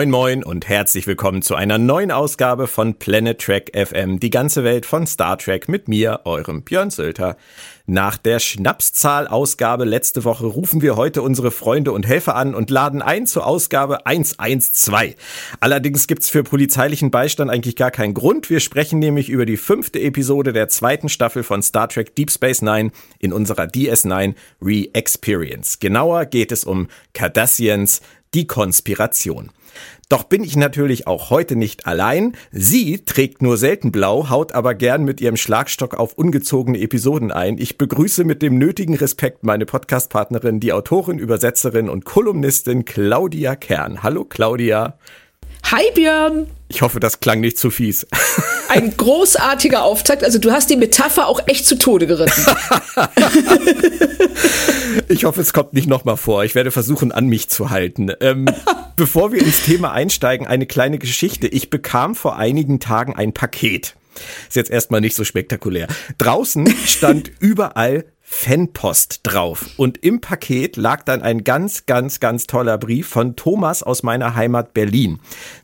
Moin Moin und herzlich willkommen zu einer neuen Ausgabe von Planet Trek FM, die ganze Welt von Star Trek mit mir, eurem Björn Sölter. Nach der Schnapszahl-Ausgabe letzte Woche rufen wir heute unsere Freunde und Helfer an und laden ein zur Ausgabe 112. Allerdings gibt's für polizeilichen Beistand eigentlich gar keinen Grund. Wir sprechen nämlich über die fünfte Episode der zweiten Staffel von Star Trek Deep Space Nine in unserer DS9 Re-Experience. Genauer geht es um Cardassians die Konspiration. Doch bin ich natürlich auch heute nicht allein. Sie trägt nur selten blau, haut aber gern mit ihrem Schlagstock auf ungezogene Episoden ein. Ich begrüße mit dem nötigen Respekt meine Podcastpartnerin, die Autorin, Übersetzerin und Kolumnistin Claudia Kern. Hallo Claudia. Hi Björn. Ich hoffe, das klang nicht zu fies. Ein großartiger Auftakt. Also du hast die Metapher auch echt zu Tode geritten. ich hoffe, es kommt nicht nochmal vor. Ich werde versuchen, an mich zu halten. Ähm, bevor wir ins Thema einsteigen, eine kleine Geschichte. Ich bekam vor einigen Tagen ein Paket. Ist jetzt erstmal nicht so spektakulär. Draußen stand überall Fanpost drauf. Und im Paket lag dann ein ganz, ganz, ganz toller Brief von Thomas aus meiner Heimat Berlin,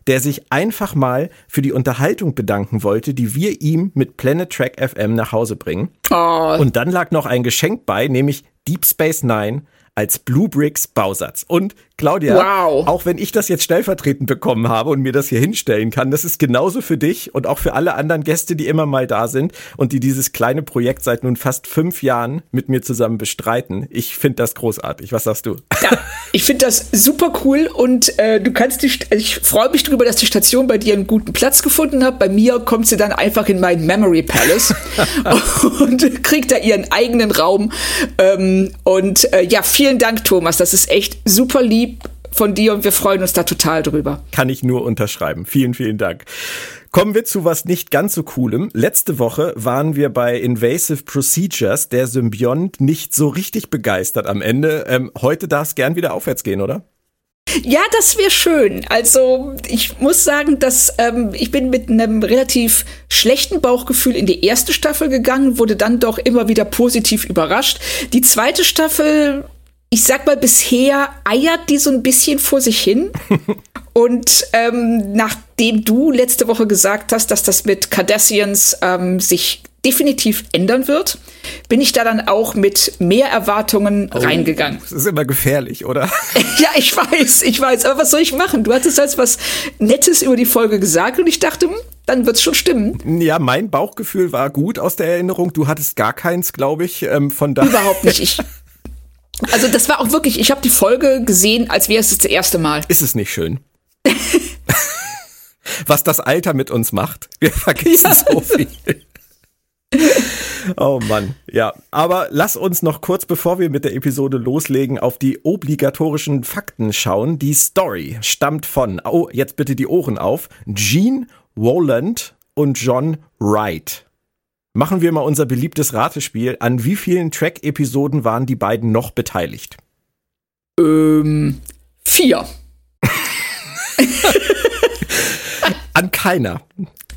der sich einfach mal für die Unterhaltung bedanken wollte, die wir ihm mit Planet Track FM nach Hause bringen. Oh. Und dann lag noch ein Geschenk bei, nämlich Deep Space Nine als Blue Bricks Bausatz. Und Claudia, wow. auch wenn ich das jetzt stellvertretend bekommen habe und mir das hier hinstellen kann, das ist genauso für dich und auch für alle anderen Gäste, die immer mal da sind und die dieses kleine Projekt seit nun fast fünf Jahren mit mir zusammen bestreiten. Ich finde das großartig. Was sagst du? Ja, ich finde das super cool und äh, du kannst die, ich freue mich darüber, dass die Station bei dir einen guten Platz gefunden hat. Bei mir kommt sie dann einfach in meinen Memory Palace und kriegt da ihren eigenen Raum. Ähm, und äh, ja, vielen Dank, Thomas. Das ist echt super lieb von dir und wir freuen uns da total drüber. Kann ich nur unterschreiben. Vielen, vielen Dank. Kommen wir zu was nicht ganz so coolem. Letzte Woche waren wir bei Invasive Procedures, der Symbiont, nicht so richtig begeistert am Ende. Ähm, heute darf es gern wieder aufwärts gehen, oder? Ja, das wäre schön. Also ich muss sagen, dass ähm, ich bin mit einem relativ schlechten Bauchgefühl in die erste Staffel gegangen, wurde dann doch immer wieder positiv überrascht. Die zweite Staffel ich sag mal, bisher eiert die so ein bisschen vor sich hin. Und ähm, nachdem du letzte Woche gesagt hast, dass das mit Cardassians ähm, sich definitiv ändern wird, bin ich da dann auch mit mehr Erwartungen oh, reingegangen. Das ist immer gefährlich, oder? ja, ich weiß, ich weiß. Aber was soll ich machen? Du hattest als was Nettes über die Folge gesagt und ich dachte, hm, dann wird's schon stimmen. Ja, mein Bauchgefühl war gut aus der Erinnerung. Du hattest gar keins, glaube ich. Ähm, von daher. Überhaupt nicht. Ich Also das war auch wirklich, ich habe die Folge gesehen, als wäre es das erste Mal. Ist es nicht schön? Was das Alter mit uns macht. Wir vergessen ja. so viel. Oh Mann, ja. Aber lass uns noch kurz, bevor wir mit der Episode loslegen, auf die obligatorischen Fakten schauen. Die Story stammt von, oh, jetzt bitte die Ohren auf, Gene Woland und John Wright. Machen wir mal unser beliebtes Ratespiel. An wie vielen Track-Episoden waren die beiden noch beteiligt? Ähm, vier. An keiner.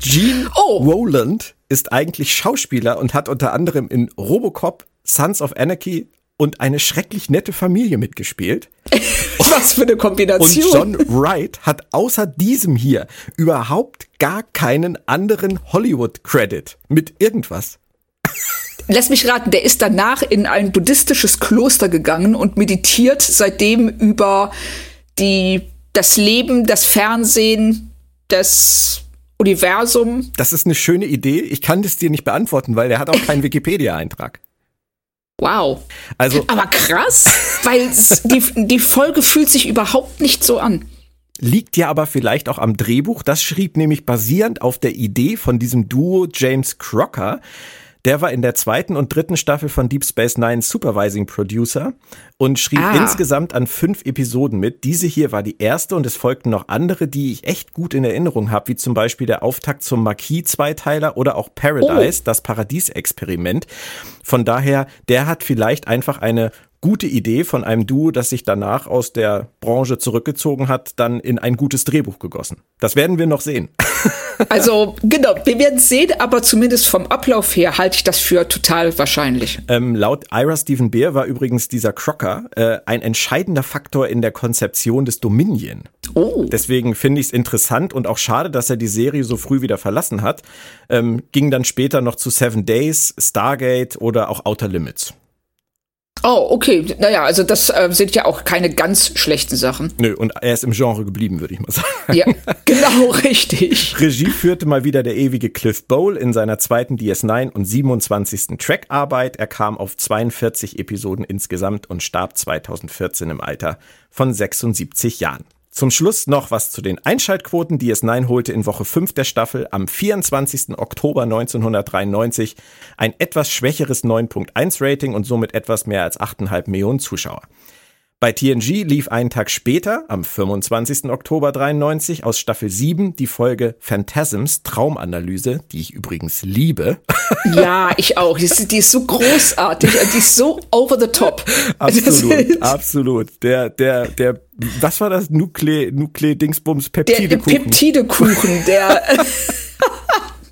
Gene oh. Rowland ist eigentlich Schauspieler und hat unter anderem in Robocop, Sons of Anarchy und eine schrecklich nette Familie mitgespielt. Was für eine Kombination. Und John Wright hat außer diesem hier überhaupt gar keinen anderen Hollywood-Credit mit irgendwas. lass mich raten, der ist danach in ein buddhistisches Kloster gegangen und meditiert seitdem über die, das Leben, das Fernsehen, das Universum. Das ist eine schöne Idee. Ich kann das dir nicht beantworten, weil der hat auch keinen Wikipedia-Eintrag. Wow. Also, Aber krass, weil die, die Folge fühlt sich überhaupt nicht so an. liegt ja aber vielleicht auch am Drehbuch. Das schrieb nämlich basierend auf der Idee von diesem Duo James Crocker. Der war in der zweiten und dritten Staffel von Deep Space Nine Supervising Producer und schrieb Ah. insgesamt an fünf Episoden mit. Diese hier war die erste und es folgten noch andere, die ich echt gut in Erinnerung habe, wie zum Beispiel der Auftakt zum Marquis-Zweiteiler oder auch Paradise, das Paradiesexperiment. Von daher, der hat vielleicht einfach eine gute Idee von einem Duo, das sich danach aus der Branche zurückgezogen hat, dann in ein gutes Drehbuch gegossen. Das werden wir noch sehen. Also, genau, wir werden sehen, aber zumindest vom Ablauf her halte ich das für total wahrscheinlich. Ähm, laut Ira Stephen Beer war übrigens dieser Crocker äh, ein entscheidender Faktor in der Konzeption des Dominion. Oh. Deswegen finde ich es interessant und auch schade, dass er die Serie so früh wieder verlassen hat. Ähm, ging dann später noch zu Seven Days, Stargate oder auch Outer Limits. Oh, okay. Naja, also das äh, sind ja auch keine ganz schlechten Sachen. Nö, und er ist im Genre geblieben, würde ich mal sagen. Ja, genau richtig. Regie führte mal wieder der ewige Cliff Bowl in seiner zweiten DS9 und 27. Trackarbeit. Er kam auf 42 Episoden insgesamt und starb 2014 im Alter von 76 Jahren. Zum Schluss noch was zu den Einschaltquoten. DS9 holte in Woche 5 der Staffel am 24. Oktober 1993 ein etwas schwächeres 9.1 Rating und somit etwas mehr als 8,5 Millionen Zuschauer. Bei TNG lief einen Tag später, am 25. Oktober 93, aus Staffel 7 die Folge Phantasms Traumanalyse, die ich übrigens liebe. Ja, ich auch. Die ist, die ist so großartig und die ist so over the top. Absolut, absolut. Der, der, der, was war das? Nukle, Nukle Dingsbums Der Peptidekuchen. Peptidekuchen, der.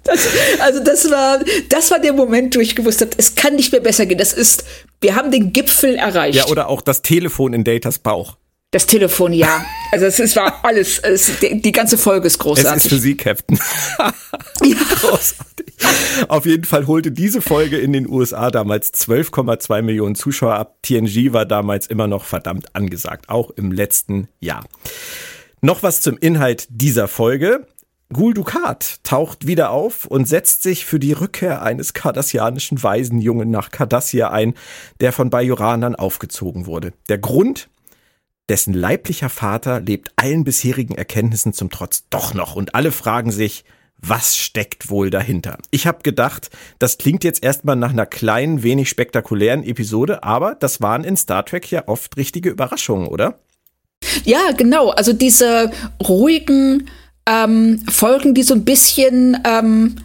Das, also das war, das war der Moment, wo ich gewusst habe, es kann nicht mehr besser gehen. Das ist, wir haben den Gipfel erreicht. ja, oder auch das Telefon in Datas Bauch. das Telefon, ja. Also es, es war alles, es, die, die ganze Folge ist Es ist großartig. für Sie, Captain. Großartig. Auf jeden Fall holte diese Folge in den USA damals 12,2 Millionen Zuschauer ab. TNG war damals immer noch verdammt angesagt, auch im letzten Jahr. Noch was zum Inhalt dieser Folge. Gul Dukat taucht wieder auf und setzt sich für die Rückkehr eines kardassianischen Waisenjungen nach Cardassia ein, der von Bajoranern aufgezogen wurde. Der Grund? Dessen leiblicher Vater lebt allen bisherigen Erkenntnissen zum Trotz doch noch und alle fragen sich, was steckt wohl dahinter? Ich habe gedacht, das klingt jetzt erstmal nach einer kleinen, wenig spektakulären Episode, aber das waren in Star Trek ja oft richtige Überraschungen, oder? Ja, genau. Also diese ruhigen ähm, Folgen, die so ein bisschen, ähm,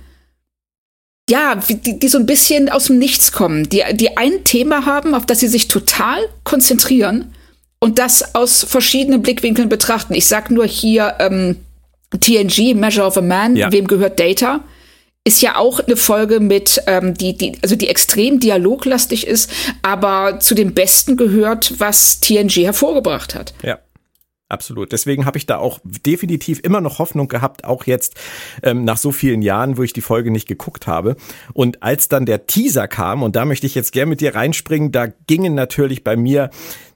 ja, die, die so ein bisschen aus dem Nichts kommen, die, die ein Thema haben, auf das sie sich total konzentrieren und das aus verschiedenen Blickwinkeln betrachten. Ich sag nur hier ähm, TNG, Measure of a Man, Ja. wem gehört Data? Ist ja auch eine Folge mit, ähm, die, die, also die extrem dialoglastig ist, aber zu dem Besten gehört, was TNG hervorgebracht hat. Ja. Absolut. Deswegen habe ich da auch definitiv immer noch Hoffnung gehabt, auch jetzt ähm, nach so vielen Jahren, wo ich die Folge nicht geguckt habe. Und als dann der Teaser kam, und da möchte ich jetzt gern mit dir reinspringen, da gingen natürlich bei mir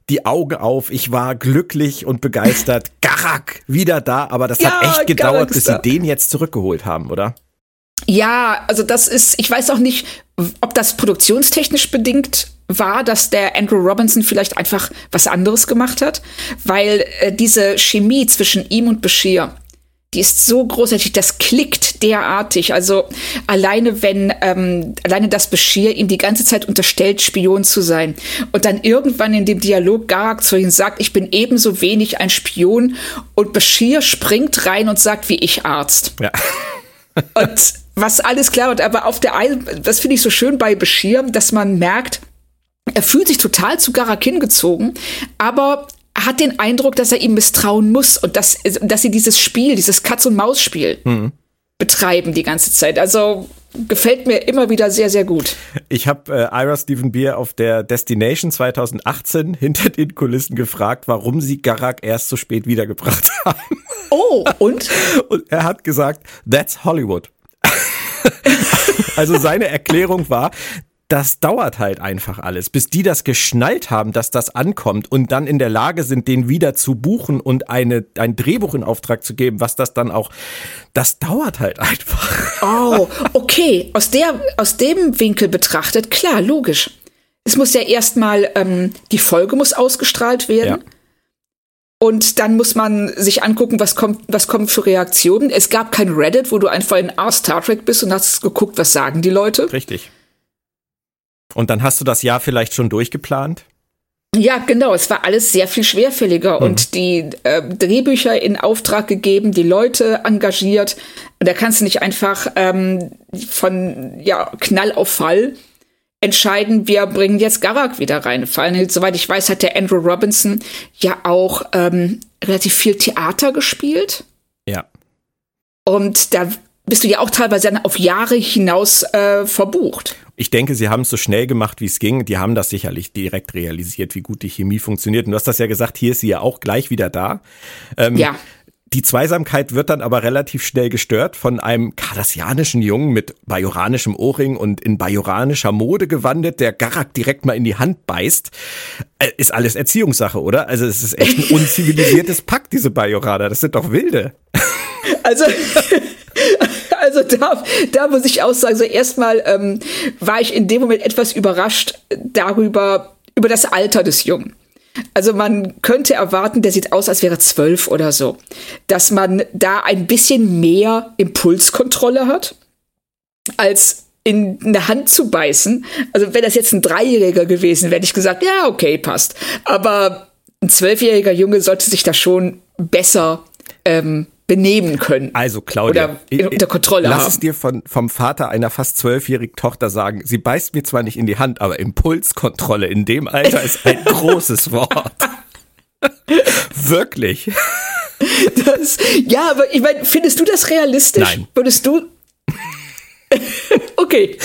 die Augen auf. Ich war glücklich und begeistert. Garak wieder da, aber das Ja, hat echt gedauert, bis sie den jetzt zurückgeholt haben, oder? Ja, also das ist, ich weiß auch nicht, ob das produktionstechnisch bedingt war, dass der Andrew Robinson vielleicht einfach was anderes gemacht hat, weil äh, diese Chemie zwischen ihm und Bashir, die ist so großartig, das klickt derartig. Also alleine wenn, ähm, alleine das Bashir ihm die ganze Zeit unterstellt, Spion zu sein und dann irgendwann in dem Dialog Garak zu ihm sagt, ich bin ebenso wenig ein Spion und Bashir springt rein und sagt, wie ich Arzt. Ja. Und was alles klar wird, aber auf der einen, das finde ich so schön bei Bashir, dass man merkt, er fühlt sich total zu Garak hingezogen, aber hat den Eindruck, dass er ihm misstrauen muss und dass, dass sie dieses Spiel, dieses Katz-und-Maus-Spiel betreiben die ganze Zeit. Also gefällt mir immer wieder sehr, sehr gut. Ich habe äh, Ira Stephen Beer auf der Destination 2018 hinter den Kulissen gefragt, warum sie Garak erst so spät wiedergebracht haben. Oh, und? Und er hat gesagt, that's Hollywood. also seine Erklärung war, das dauert halt einfach alles, bis die das geschnallt haben, dass das ankommt und dann in der Lage sind, den wieder zu buchen und eine, ein Drehbuch in Auftrag zu geben, was das dann auch, das dauert halt einfach. Oh, okay. Aus der, aus dem Winkel betrachtet, klar, logisch. Es muss ja erstmal, ähm, die Folge muss ausgestrahlt werden. Ja. Und dann muss man sich angucken, was kommt, was kommt für Reaktionen. Es gab kein Reddit, wo du einfach in A Star Trek bist und hast geguckt, was sagen die Leute. Richtig. Und dann hast du das Jahr vielleicht schon durchgeplant? Ja, genau. Es war alles sehr viel schwerfälliger mhm. und die äh, Drehbücher in Auftrag gegeben, die Leute engagiert. Und da kannst du nicht einfach ähm, von ja, Knall auf Fall entscheiden, wir bringen jetzt Garak wieder rein. Vor allem, soweit ich weiß, hat der Andrew Robinson ja auch ähm, relativ viel Theater gespielt. Ja. Und da bist du ja auch teilweise auf Jahre hinaus äh, verbucht. Ich denke, sie haben es so schnell gemacht, wie es ging. Die haben das sicherlich direkt realisiert, wie gut die Chemie funktioniert. Und du hast das ja gesagt, hier ist sie ja auch gleich wieder da. Ähm, ja. Die Zweisamkeit wird dann aber relativ schnell gestört von einem kardassianischen Jungen mit bajoranischem Ohrring und in bajoranischer Mode gewandet, der Garak direkt mal in die Hand beißt. Äh, ist alles Erziehungssache, oder? Also es ist echt ein unzivilisiertes Pack, diese Bajoraner. Das sind doch Wilde. Also, also da, da muss ich auch sagen, so erstmal ähm, war ich in dem Moment etwas überrascht darüber, über das Alter des Jungen. Also man könnte erwarten, der sieht aus, als wäre zwölf oder so, dass man da ein bisschen mehr Impulskontrolle hat, als in eine Hand zu beißen. Also wenn das jetzt ein Dreijähriger gewesen wäre, hätte ich gesagt, ja, okay, passt. Aber ein zwölfjähriger Junge sollte sich da schon besser ähm, benehmen können. Also Claudia, oder unter Kontrolle lass haben. es dir von, vom Vater einer fast zwölfjährigen Tochter sagen. Sie beißt mir zwar nicht in die Hand, aber Impulskontrolle in dem Alter ist ein großes Wort. Wirklich. Das, ja, aber ich meine, findest du das realistisch? Nein. Würdest du okay.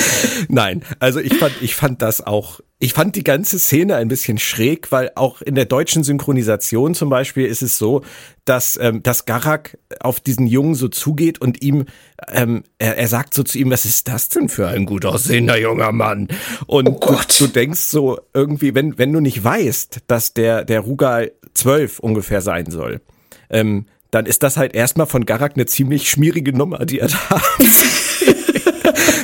Nein, also ich fand, ich fand das auch, ich fand die ganze Szene ein bisschen schräg, weil auch in der deutschen Synchronisation zum Beispiel ist es so, dass, ähm, dass Garak auf diesen Jungen so zugeht und ihm, ähm, er, er sagt so zu ihm, was ist das denn für ein gut aussehender junger Mann? Und oh du, du, denkst so irgendwie, wenn, wenn du nicht weißt, dass der, der Rugal zwölf ungefähr sein soll, ähm, dann ist das halt erstmal von Garak eine ziemlich schmierige Nummer, die er da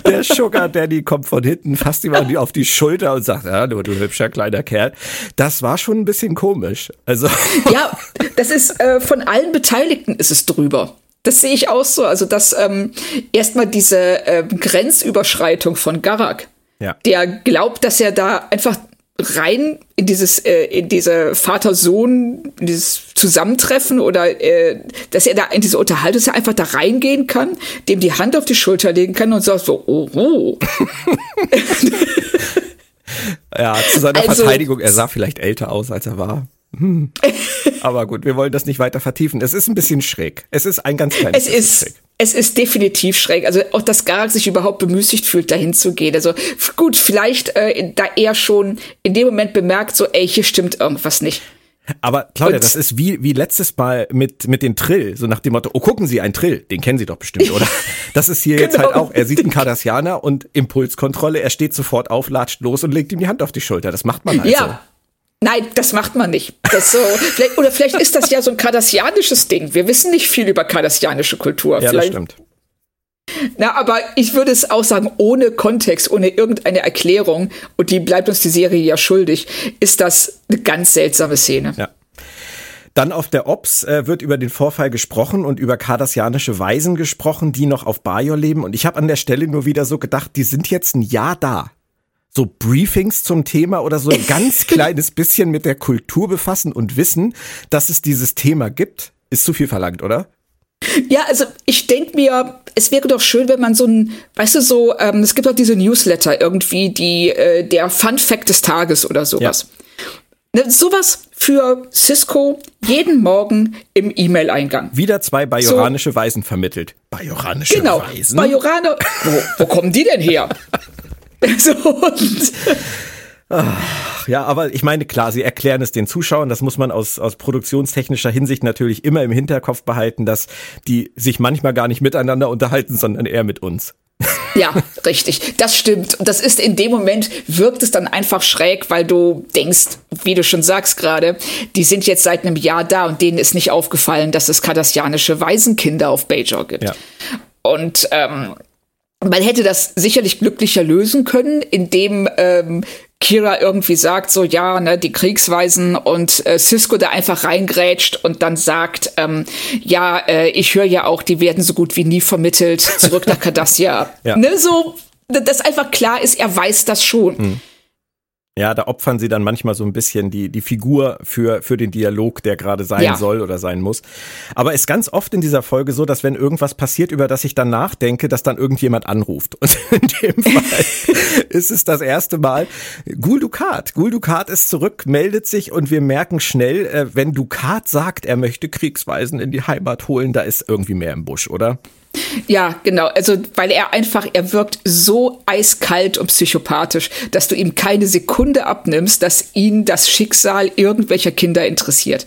der Sugar Daddy kommt von hinten, fasst ihm auf die Schulter und sagt, ja, du, du hübscher kleiner Kerl. Das war schon ein bisschen komisch. Also. Ja, das ist, äh, von allen Beteiligten ist es drüber. Das sehe ich auch so. Also, dass ähm, erstmal diese äh, Grenzüberschreitung von Garak, ja. der glaubt, dass er da einfach rein in dieses äh, in diese Vater-Sohn dieses Zusammentreffen oder äh, dass er da in diese Unterhaltung dass er einfach da reingehen kann, dem die Hand auf die Schulter legen kann und sagt so oh, oh. ja, zu seiner also, Verteidigung, er sah vielleicht älter aus, als er war. Hm. Aber gut, wir wollen das nicht weiter vertiefen. Es ist ein bisschen schräg. Es ist ein ganz kleines es ist, schräg. Es ist definitiv schräg. Also auch, dass Garak sich überhaupt bemüßigt fühlt, dahin zu gehen. Also gut, vielleicht äh, da er schon in dem Moment bemerkt, so, ey, hier stimmt irgendwas nicht. Aber Claudia, und das ist wie, wie letztes Mal mit, mit den Trill, so nach dem Motto, oh, gucken Sie, ein Trill, den kennen Sie doch bestimmt, oder? Das ist hier genau. jetzt halt auch, er sieht einen Kardassianer und Impulskontrolle, er steht sofort auf, latscht los und legt ihm die Hand auf die Schulter. Das macht man halt ja. so. Nein, das macht man nicht. So, vielleicht, oder vielleicht ist das ja so ein kardassianisches Ding. Wir wissen nicht viel über kardassianische Kultur. Ja, vielleicht, das stimmt. Na, aber ich würde es auch sagen, ohne Kontext, ohne irgendeine Erklärung, und die bleibt uns die Serie ja schuldig, ist das eine ganz seltsame Szene. Ja. Dann auf der Ops äh, wird über den Vorfall gesprochen und über kardassianische Weisen gesprochen, die noch auf Bajor leben. Und ich habe an der Stelle nur wieder so gedacht, die sind jetzt ein Jahr da so Briefings zum Thema oder so ein ganz kleines bisschen mit der Kultur befassen und wissen, dass es dieses Thema gibt, ist zu viel verlangt, oder? Ja, also ich denke mir, es wäre doch schön, wenn man so ein, weißt du, so, ähm, es gibt auch diese Newsletter irgendwie, die äh, der Fun Fact des Tages oder sowas. Ja. Ne, sowas für Cisco jeden Morgen im E-Mail-Eingang. Wieder zwei bajoranische so. Weisen vermittelt. Bajoranische genau, Weisen? Genau, Bajoraner. Wo, wo kommen die denn her? so, und Ach, ja, aber ich meine, klar, sie erklären es den Zuschauern, das muss man aus, aus produktionstechnischer Hinsicht natürlich immer im Hinterkopf behalten, dass die sich manchmal gar nicht miteinander unterhalten, sondern eher mit uns. Ja, richtig. Das stimmt. Und das ist in dem Moment wirkt es dann einfach schräg, weil du denkst, wie du schon sagst gerade, die sind jetzt seit einem Jahr da und denen ist nicht aufgefallen, dass es kardassianische Waisenkinder auf Bajor gibt. Ja. Und ähm, man hätte das sicherlich glücklicher lösen können, indem ähm, Kira irgendwie sagt, so ja, ne, die Kriegsweisen und äh, Cisco da einfach reingrätscht und dann sagt, ähm, ja, äh, ich höre ja auch, die werden so gut wie nie vermittelt, zurück nach Cardassia. ja. Ne, so, dass einfach klar ist, er weiß das schon. Hm. Ja, da opfern sie dann manchmal so ein bisschen die, die Figur für, für den Dialog, der gerade sein ja. soll oder sein muss. Aber ist ganz oft in dieser Folge so, dass wenn irgendwas passiert, über das ich dann nachdenke, dass dann irgendjemand anruft. Und in dem Fall ist es das erste Mal Gul Dukat. Gul Dukat ist zurück, meldet sich und wir merken schnell, äh, wenn Dukat sagt, er möchte Kriegsweisen in die Heimat holen, da ist irgendwie mehr im Busch, oder? Ja, genau. Also, weil er einfach, er wirkt so eiskalt und psychopathisch, dass du ihm keine Sekunde abnimmst, dass ihn das Schicksal irgendwelcher Kinder interessiert.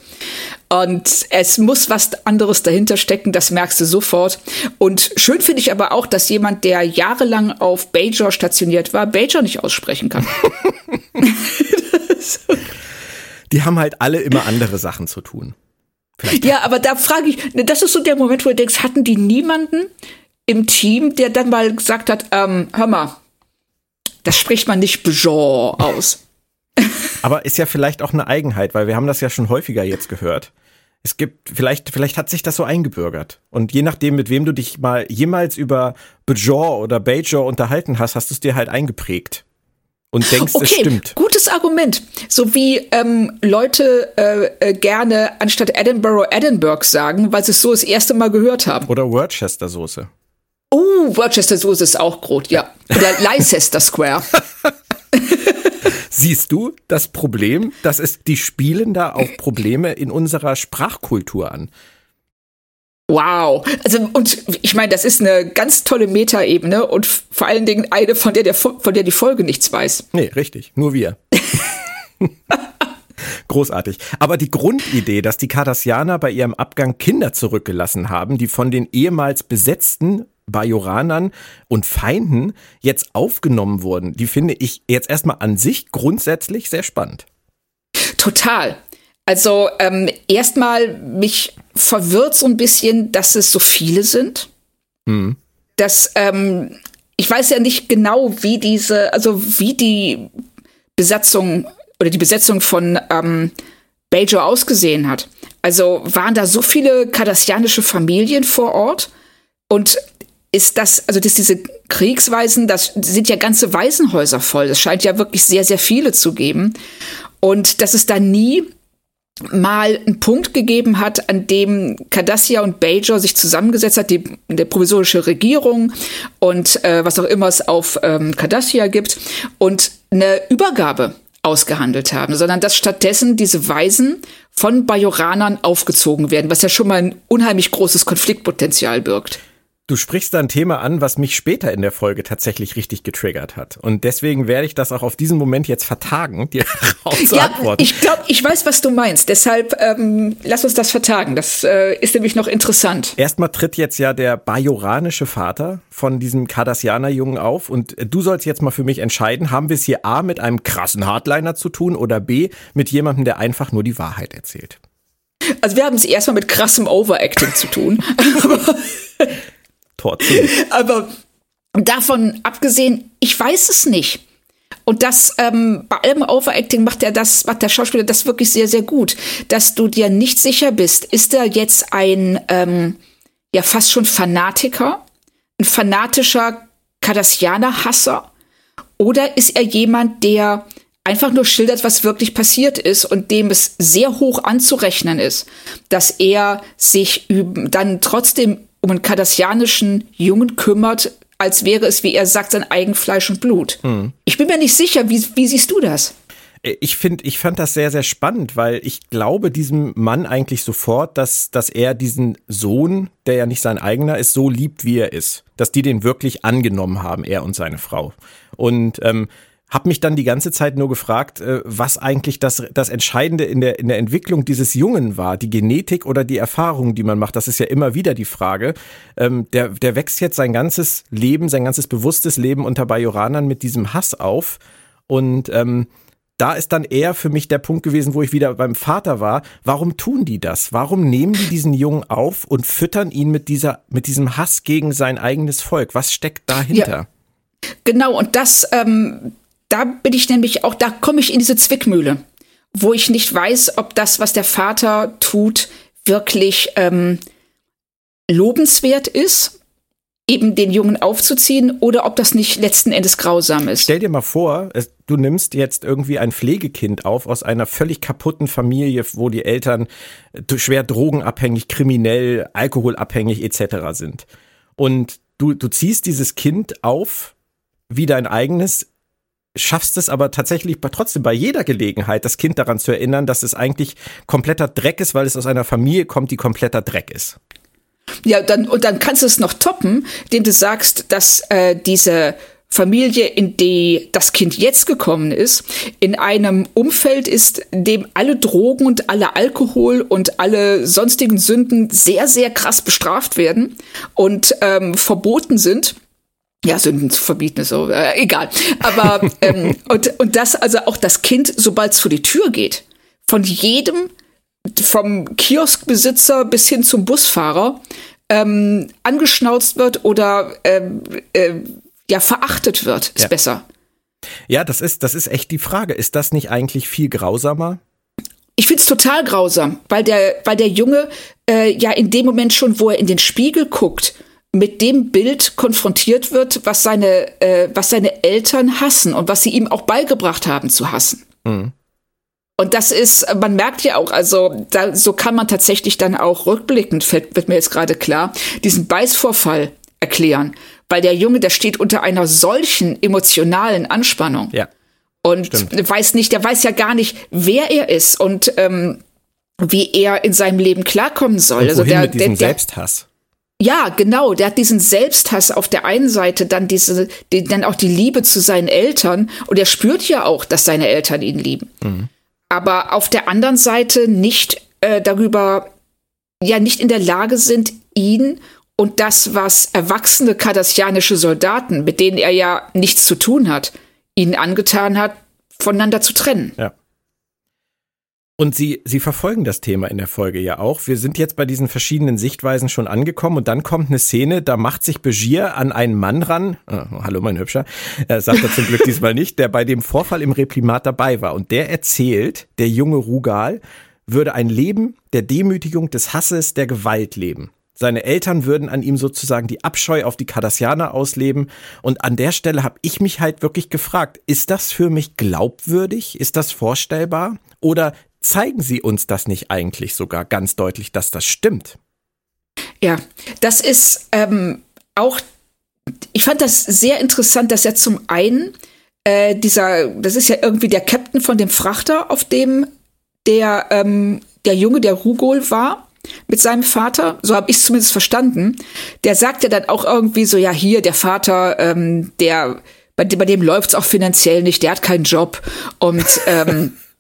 Und es muss was anderes dahinter stecken, das merkst du sofort. Und schön finde ich aber auch, dass jemand, der jahrelang auf Bajor stationiert war, Bajor nicht aussprechen kann. Die haben halt alle immer andere Sachen zu tun. Vielleicht. Ja, aber da frage ich, ne, das ist so der Moment, wo du denkst, hatten die niemanden im Team, der dann mal gesagt hat, ähm, hör mal, das spricht man nicht Bejor aus. Aber ist ja vielleicht auch eine Eigenheit, weil wir haben das ja schon häufiger jetzt gehört. Es gibt, vielleicht, vielleicht hat sich das so eingebürgert. Und je nachdem, mit wem du dich mal jemals über Bejor oder Bajor unterhalten hast, hast du es dir halt eingeprägt und denkst, okay, es stimmt. Gutes Argument. So wie ähm, Leute äh, äh, gerne anstatt Edinburgh Edinburgh sagen, weil sie es so das erste Mal gehört haben. Oder Worcester Soße. Oh, Worcester Soße ist auch groß, ja. Oder Leicester Square. Siehst du das Problem? Das ist, die spielen da auch Probleme in unserer Sprachkultur an. Wow. Also, und ich meine, das ist eine ganz tolle Metaebene und vor allen Dingen eine, von der, der, von der die Folge nichts weiß. Nee, richtig. Nur wir. Großartig. Aber die Grundidee, dass die Cardassianer bei ihrem Abgang Kinder zurückgelassen haben, die von den ehemals besetzten Bajoranern und Feinden jetzt aufgenommen wurden, die finde ich jetzt erstmal an sich grundsätzlich sehr spannend. Total. Also ähm, erstmal mich verwirrt so ein bisschen, dass es so viele sind. Mhm. Dass ähm, ich weiß ja nicht genau, wie diese, also wie die Besatzung oder die Besetzung von ähm, Bajor ausgesehen hat. Also waren da so viele kardassianische Familien vor Ort und ist das, also dass diese Kriegsweisen, das sind ja ganze Waisenhäuser voll. Es scheint ja wirklich sehr, sehr viele zu geben. Und dass es da nie mal einen Punkt gegeben hat, an dem Cardassia und Bajor sich zusammengesetzt hat, die der provisorische Regierung und äh, was auch immer es auf ähm, Cardassia gibt und eine Übergabe ausgehandelt haben, sondern dass stattdessen diese Weisen von Bajoranern aufgezogen werden, was ja schon mal ein unheimlich großes Konfliktpotenzial birgt. Du sprichst da ein Thema an, was mich später in der Folge tatsächlich richtig getriggert hat. Und deswegen werde ich das auch auf diesen Moment jetzt vertagen, dir zu ja, antworten. Ich glaube, ich weiß, was du meinst. Deshalb ähm, lass uns das vertagen. Das äh, ist nämlich noch interessant. Erstmal tritt jetzt ja der bajoranische Vater von diesem Cardassianer-Jungen auf. Und du sollst jetzt mal für mich entscheiden, haben wir es hier A mit einem krassen Hardliner zu tun oder B mit jemandem, der einfach nur die Wahrheit erzählt? Also wir haben es erstmal mit krassem Overacting zu tun. Zu. Aber davon abgesehen, ich weiß es nicht. Und das ähm, bei allem Overacting macht er das, macht der Schauspieler das wirklich sehr, sehr gut, dass du dir nicht sicher bist, ist er jetzt ein ähm, ja fast schon Fanatiker, ein fanatischer Cardassianer-Hasser, oder ist er jemand, der einfach nur schildert, was wirklich passiert ist und dem es sehr hoch anzurechnen ist, dass er sich dann trotzdem um einen kardassianischen Jungen kümmert, als wäre es, wie er sagt, sein eigen Fleisch und Blut. Hm. Ich bin mir nicht sicher, wie, wie siehst du das? Äh, ich finde, ich fand das sehr, sehr spannend, weil ich glaube diesem Mann eigentlich sofort, dass, dass er diesen Sohn, der ja nicht sein eigener ist, so liebt, wie er ist. Dass die den wirklich angenommen haben, er und seine Frau. Und ähm, habe mich dann die ganze Zeit nur gefragt, äh, was eigentlich das, das Entscheidende in der, in der Entwicklung dieses Jungen war, die Genetik oder die Erfahrungen, die man macht. Das ist ja immer wieder die Frage. Ähm, der, der wächst jetzt sein ganzes Leben, sein ganzes bewusstes Leben unter Bajoranern mit diesem Hass auf. Und ähm, da ist dann eher für mich der Punkt gewesen, wo ich wieder beim Vater war. Warum tun die das? Warum nehmen die diesen Jungen auf und füttern ihn mit dieser, mit diesem Hass gegen sein eigenes Volk? Was steckt dahinter? Ja, genau, und das, ähm, da bin ich nämlich auch, da komme ich in diese Zwickmühle, wo ich nicht weiß, ob das, was der Vater tut, wirklich ähm, lobenswert ist, eben den Jungen aufzuziehen, oder ob das nicht letzten Endes grausam ist. Stell dir mal vor, es, du nimmst jetzt irgendwie ein Pflegekind auf aus einer völlig kaputten Familie, wo die Eltern äh, schwer drogenabhängig, kriminell, alkoholabhängig etc. sind. Und du, du ziehst dieses Kind auf wie dein eigenes, schaffst es aber tatsächlich trotzdem bei jeder Gelegenheit, das Kind daran zu erinnern, dass es eigentlich kompletter Dreck ist, weil es aus einer Familie kommt, die kompletter Dreck ist. Ja, dann, und dann kannst du es noch toppen, indem du sagst, dass äh, diese Familie, in die das Kind jetzt gekommen ist, in einem Umfeld ist, in dem alle Drogen und alle Alkohol und alle sonstigen Sünden sehr, sehr krass bestraft werden und ähm, verboten sind ja, Sünden zu verbieten ist so, äh, egal. Aber ähm, und, und das, also auch das Kind, sobald es vor die Tür geht, von jedem, vom Kioskbesitzer bis hin zum Busfahrer, ähm, angeschnauzt wird oder ähm, äh, ja verachtet wird, ist ja. besser. Ja, das ist, das ist echt die Frage. Ist das nicht eigentlich viel grausamer? Ich find's total grausam, weil der, weil der Junge äh, ja in dem Moment schon, wo er in den Spiegel guckt, mit dem Bild konfrontiert wird, was seine, äh, was seine Eltern hassen und was sie ihm auch beigebracht haben zu hassen. Mhm. Und das ist, man merkt ja auch, also da, so kann man tatsächlich dann auch rückblickend, fällt, wird mir jetzt gerade klar, diesen Beißvorfall erklären. Weil der Junge, der steht unter einer solchen emotionalen Anspannung. Ja. Und Stimmt. weiß nicht, der weiß ja gar nicht, wer er ist und ähm, wie er in seinem Leben klarkommen soll. Und also der, mit diesem der, der, Selbsthass. Ja, genau. Der hat diesen Selbsthass auf der einen Seite, dann diese, die, dann auch die Liebe zu seinen Eltern. Und er spürt ja auch, dass seine Eltern ihn lieben. Mhm. Aber auf der anderen Seite nicht äh, darüber, ja, nicht in der Lage sind, ihn und das, was erwachsene kardassianische Soldaten, mit denen er ja nichts zu tun hat, ihnen angetan hat, voneinander zu trennen. Ja. Und Sie, Sie verfolgen das Thema in der Folge ja auch. Wir sind jetzt bei diesen verschiedenen Sichtweisen schon angekommen und dann kommt eine Szene, da macht sich Begier an einen Mann ran. Oh, hallo, mein Hübscher. Äh, sagt er zum Glück diesmal nicht, der bei dem Vorfall im Reprimat dabei war. Und der erzählt, der junge Rugal würde ein Leben der Demütigung, des Hasses, der Gewalt leben. Seine Eltern würden an ihm sozusagen die Abscheu auf die Kardassianer ausleben. Und an der Stelle habe ich mich halt wirklich gefragt, ist das für mich glaubwürdig? Ist das vorstellbar? Oder zeigen Sie uns das nicht eigentlich sogar ganz deutlich, dass das stimmt? Ja, das ist ähm, auch, ich fand das sehr interessant, dass er zum einen äh, dieser, das ist ja irgendwie der Captain von dem Frachter, auf dem der, ähm, der Junge, der Rugol war, mit seinem Vater, so habe ich es zumindest verstanden. Der sagt ja dann auch irgendwie so, ja, hier, der Vater, ähm, der, bei, bei dem läuft's auch finanziell nicht, der hat keinen Job und ähm,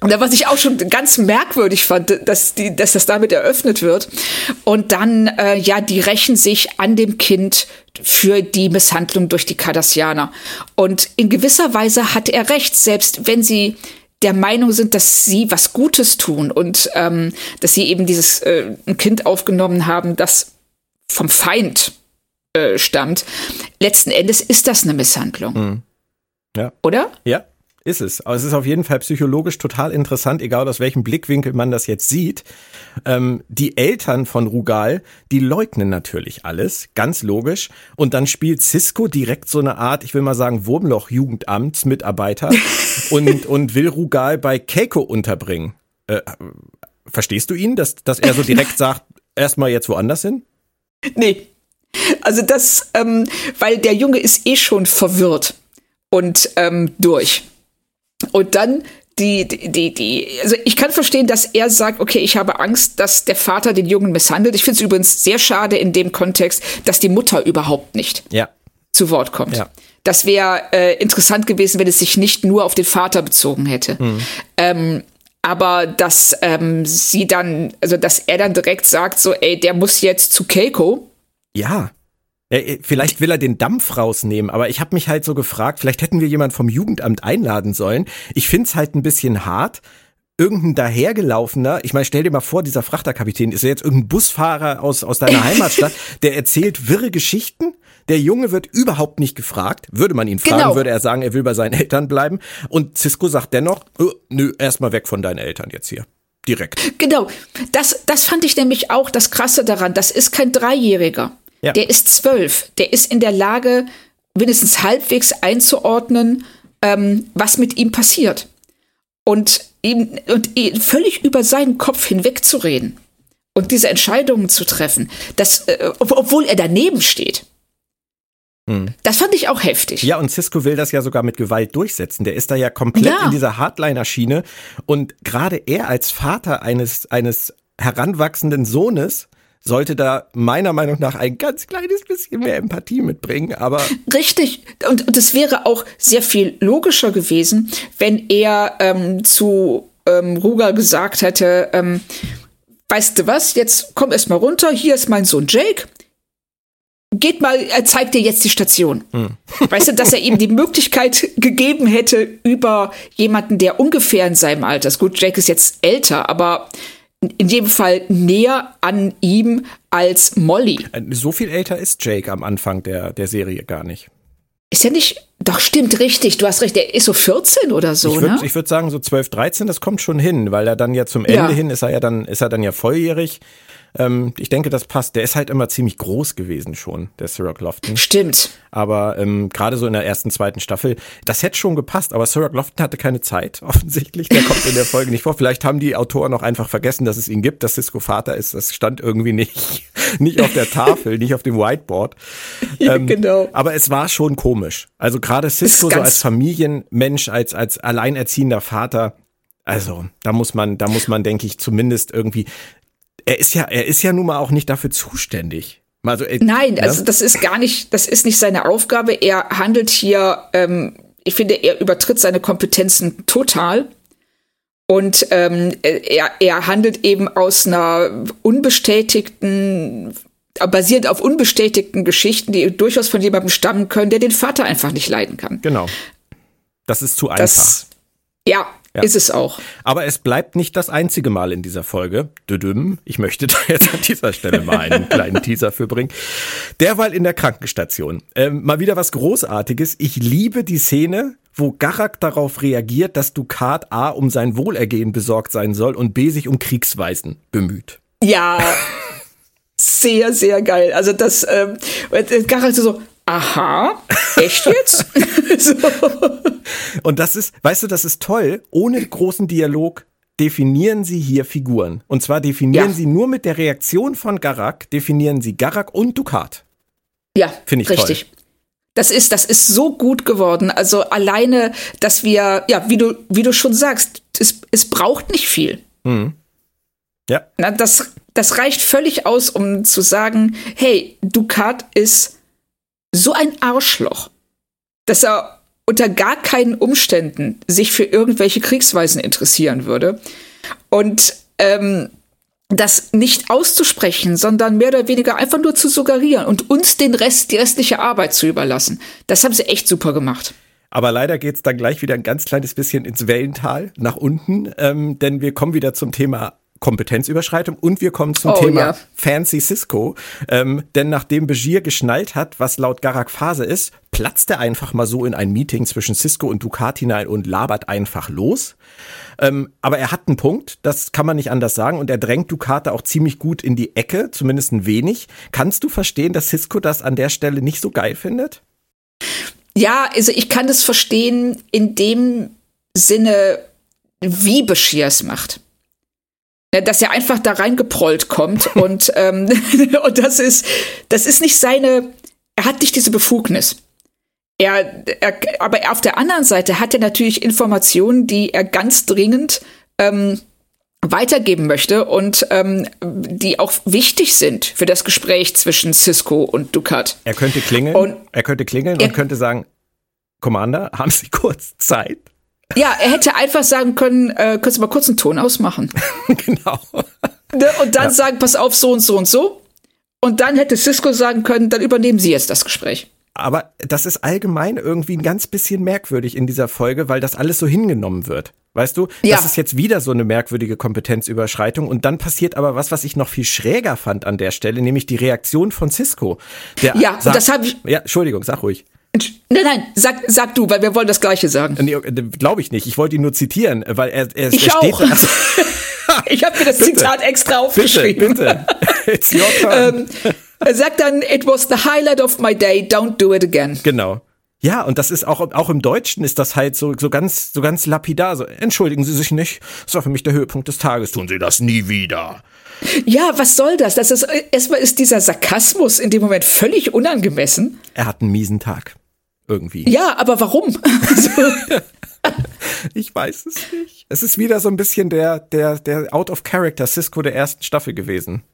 Und was ich auch schon ganz merkwürdig fand, dass, die, dass das damit eröffnet wird. Und dann, äh, ja, die rächen sich an dem Kind für die Misshandlung durch die Kardassianer. Und in gewisser Weise hat er recht, selbst wenn sie der Meinung sind, dass sie was Gutes tun und ähm, dass sie eben dieses äh, ein Kind aufgenommen haben, das vom Feind äh, stammt. Letzten Endes ist das eine Misshandlung. Mhm. Ja. Oder? Ja, ist es. Aber es ist auf jeden Fall psychologisch total interessant, egal aus welchem Blickwinkel man das jetzt sieht. Ähm, die Eltern von Rugal, die leugnen natürlich alles, ganz logisch. Und dann spielt Cisco direkt so eine Art, ich will mal sagen, Wurmloch-Jugendamtsmitarbeiter und, und will Rugal bei Keiko unterbringen. Äh, verstehst du ihn, dass, dass er so direkt sagt, erstmal jetzt woanders hin? Nee. Also das, ähm, weil der Junge ist eh schon verwirrt und ähm, durch. Und dann die, die, die, also ich kann verstehen, dass er sagt, okay, ich habe Angst, dass der Vater den Jungen misshandelt. Ich finde es übrigens sehr schade in dem Kontext, dass die Mutter überhaupt nicht ja. zu Wort kommt. Ja. Das wäre äh, interessant gewesen, wenn es sich nicht nur auf den Vater bezogen hätte. Mhm. Ähm, aber dass ähm, sie dann, also dass er dann direkt sagt, so, ey, der muss jetzt zu Keiko. Ja. Äh, Vielleicht will er den Dampf rausnehmen, aber ich habe mich halt so gefragt, vielleicht hätten wir jemand vom Jugendamt einladen sollen. Ich find's halt ein bisschen hart. Irgendein dahergelaufener, ich meine, stell dir mal vor, dieser Frachterkapitän ist ja jetzt irgendein Busfahrer aus, aus deiner Heimatstadt, der erzählt wirre Geschichten. Der Junge wird überhaupt nicht gefragt. Würde man ihn fragen, Genau. würde er sagen, er will bei seinen Eltern bleiben. Und Cisco sagt dennoch, "Äh, nö, erstmal weg von deinen Eltern jetzt hier. Direkt. Genau. Das, das fand ich nämlich auch das Krasse daran. Das ist kein Dreijähriger. Ja. Der ist zwölf. Der ist in der Lage, wenigstens halbwegs einzuordnen, ähm, was mit ihm passiert. Und ihm, und ihn völlig über seinen Kopf hinwegzureden. Und diese Entscheidungen zu treffen. Das, äh, ob, obwohl er daneben steht. Das fand ich auch heftig. Hm. Ja, und Cisco will das ja sogar mit Gewalt durchsetzen. Der ist da ja komplett Ja. in dieser Hardliner-Schiene. Und gerade er als Vater eines, eines heranwachsenden Sohnes sollte da meiner Meinung nach ein ganz kleines bisschen mehr Empathie mitbringen. Aber Richtig. Und, und es wäre auch sehr viel logischer gewesen, wenn er ähm, zu ähm, Ruger gesagt hätte, ähm, weißt du was, jetzt komm erst mal runter, hier ist mein Sohn Jake. Geht mal, er zeigt dir jetzt die Station. Weißt du, dass er ihm die Möglichkeit gegeben hätte, über jemanden, der ungefähr in seinem Alter ist. Gut, Jake ist jetzt älter, aber in jedem Fall näher an ihm als Molly. äh, so viel älter ist Jake am Anfang der, der Serie gar nicht. Ist er nicht? Doch, stimmt, richtig. Du hast recht. Er ist so 14 oder so, ich würde ne? ich würd sagen, so 12, 13, das kommt schon hin, weil er dann ja zum Ende Ja. hin ist er ja dann, ist er dann ja volljährig. Ähm, ich denke, das passt. Der ist halt immer ziemlich groß gewesen schon, der Cyril Lofton. Stimmt. Aber ähm, gerade so in der ersten, zweiten Staffel, das hätte schon gepasst, aber Cyril Lofton hatte keine Zeit, offensichtlich. Der kommt in der Folge nicht vor. Vielleicht haben die Autoren auch einfach vergessen, dass es ihn gibt, dass Cisco Vater ist. Das stand irgendwie nicht, nicht auf der Tafel, nicht auf dem Whiteboard. Ja, Ähm, genau. Aber es war schon komisch. Also gerade Cisco so als Familienmensch, als, als alleinerziehender Vater, also da muss man, da muss man, denke ich, zumindest irgendwie. Er ist ja, er ist ja nun mal auch nicht dafür zuständig. Also, er- Nein, ne? also das ist gar nicht, das ist nicht seine Aufgabe. Er handelt hier, ähm, ich finde, er übertritt seine Kompetenzen total. Und ähm, er, er handelt eben aus einer unbestätigten, äh, basierend auf unbestätigten Geschichten, die durchaus von jemandem stammen können, der den Vater einfach nicht leiden kann. Genau. Das ist zu einfach. Das, ja, Ja. ist es auch. Aber es bleibt nicht das einzige Mal in dieser Folge. Düdüm. Ich möchte da jetzt an dieser Stelle mal einen kleinen Teaser für bringen. Derweil in der Krankenstation. Ähm, mal wieder was Großartiges. Ich liebe die Szene, wo Garak darauf reagiert, dass Dukat A um sein Wohlergehen besorgt sein soll und B sich um Kriegsweisen bemüht. Ja, sehr, sehr geil. Also das, ähm, Garant so, aha, echt jetzt? so. Und das ist, weißt du, das ist toll. Ohne großen Dialog definieren sie hier Figuren. Und zwar definieren Ja. sie nur mit der Reaktion von Garak, definieren sie Garak und Dukat. Ja, Finde ich richtig. Das ist, das ist so gut geworden. Also alleine, dass wir, ja, wie du, wie du schon sagst, es, es braucht nicht viel. Ja. Na, das, das reicht völlig aus, um zu sagen, hey, Ducat ist so ein Arschloch, dass er unter gar keinen Umständen sich für irgendwelche Kriegsweisen interessieren würde. Und ähm, das nicht auszusprechen, sondern mehr oder weniger einfach nur zu suggerieren und uns den Rest, die restliche Arbeit zu überlassen. Das haben sie echt super gemacht. Aber leider geht's dann gleich wieder ein ganz kleines bisschen ins Wellental nach unten, ähm, denn wir kommen wieder zum Thema Kompetenzüberschreitung und wir kommen zum Oh, Thema ja. Fancy Cisco. Ähm, denn nachdem Begier geschnallt hat, was laut Garak Phase ist, platzt er einfach mal so in ein Meeting zwischen Cisco und Ducat hinein und labert einfach los. Ähm, aber er hat einen Punkt, das kann man nicht anders sagen, und er drängt Ducat da auch ziemlich gut in die Ecke, zumindest ein wenig. Kannst du verstehen, dass Cisco das an der Stelle nicht so geil findet? Ja, also ich kann das verstehen in dem Sinne, wie Bashir es macht. Ne, Dass er einfach da reingeprollt kommt und, ähm, und das ist, das ist nicht seine, er hat nicht diese Befugnis. Er, er, aber auf der anderen Seite hat er natürlich Informationen, die er ganz dringend ähm, weitergeben möchte und ähm, die auch wichtig sind für das Gespräch zwischen Cisco und Ducat. Er könnte klingeln, und er könnte klingeln und könnte sagen, Commander, haben Sie kurz Zeit? Ja, er hätte einfach sagen können, äh, könntest du mal kurz einen Ton ausmachen. genau. Ne, und dann ja. sagen, pass auf, so und so und so. Und dann hätte Cisco sagen können, dann übernehmen Sie jetzt das Gespräch. Aber das ist allgemein irgendwie ein ganz bisschen merkwürdig in dieser Folge, weil das alles so hingenommen wird. Weißt du, ja. das ist jetzt wieder so eine merkwürdige Kompetenzüberschreitung und dann passiert aber was, was ich noch viel schräger fand an der Stelle, nämlich die Reaktion von Cisco. Der ja, sagt, das habe ich. Ja, Entschuldigung, sag ruhig. Nein, nein, sag, sag du, weil wir wollen das Gleiche sagen. Nee, Glaube ich nicht. Ich wollte ihn nur zitieren, weil er, er, ich er steht auch. Also, ich habe mir das bitte, Zitat extra aufgeschrieben. Bitte, bitte. It's your turn. ähm, er sagt dann, it was the highlight of my day, don't do it again. Genau. Ja, und das ist auch, auch im Deutschen ist das halt so, so ganz, so ganz lapidar. So, entschuldigen Sie sich nicht. Das war für mich der Höhepunkt des Tages. Tun Sie das nie wieder. Ja, was soll das? Das ist, erstmal ist dieser Sarkasmus in dem Moment völlig unangemessen. Er hat einen miesen Tag. Irgendwie. Ja, aber warum? ich weiß es nicht. Es ist wieder so ein bisschen der, der, der Out of Character Cisco der ersten Staffel gewesen.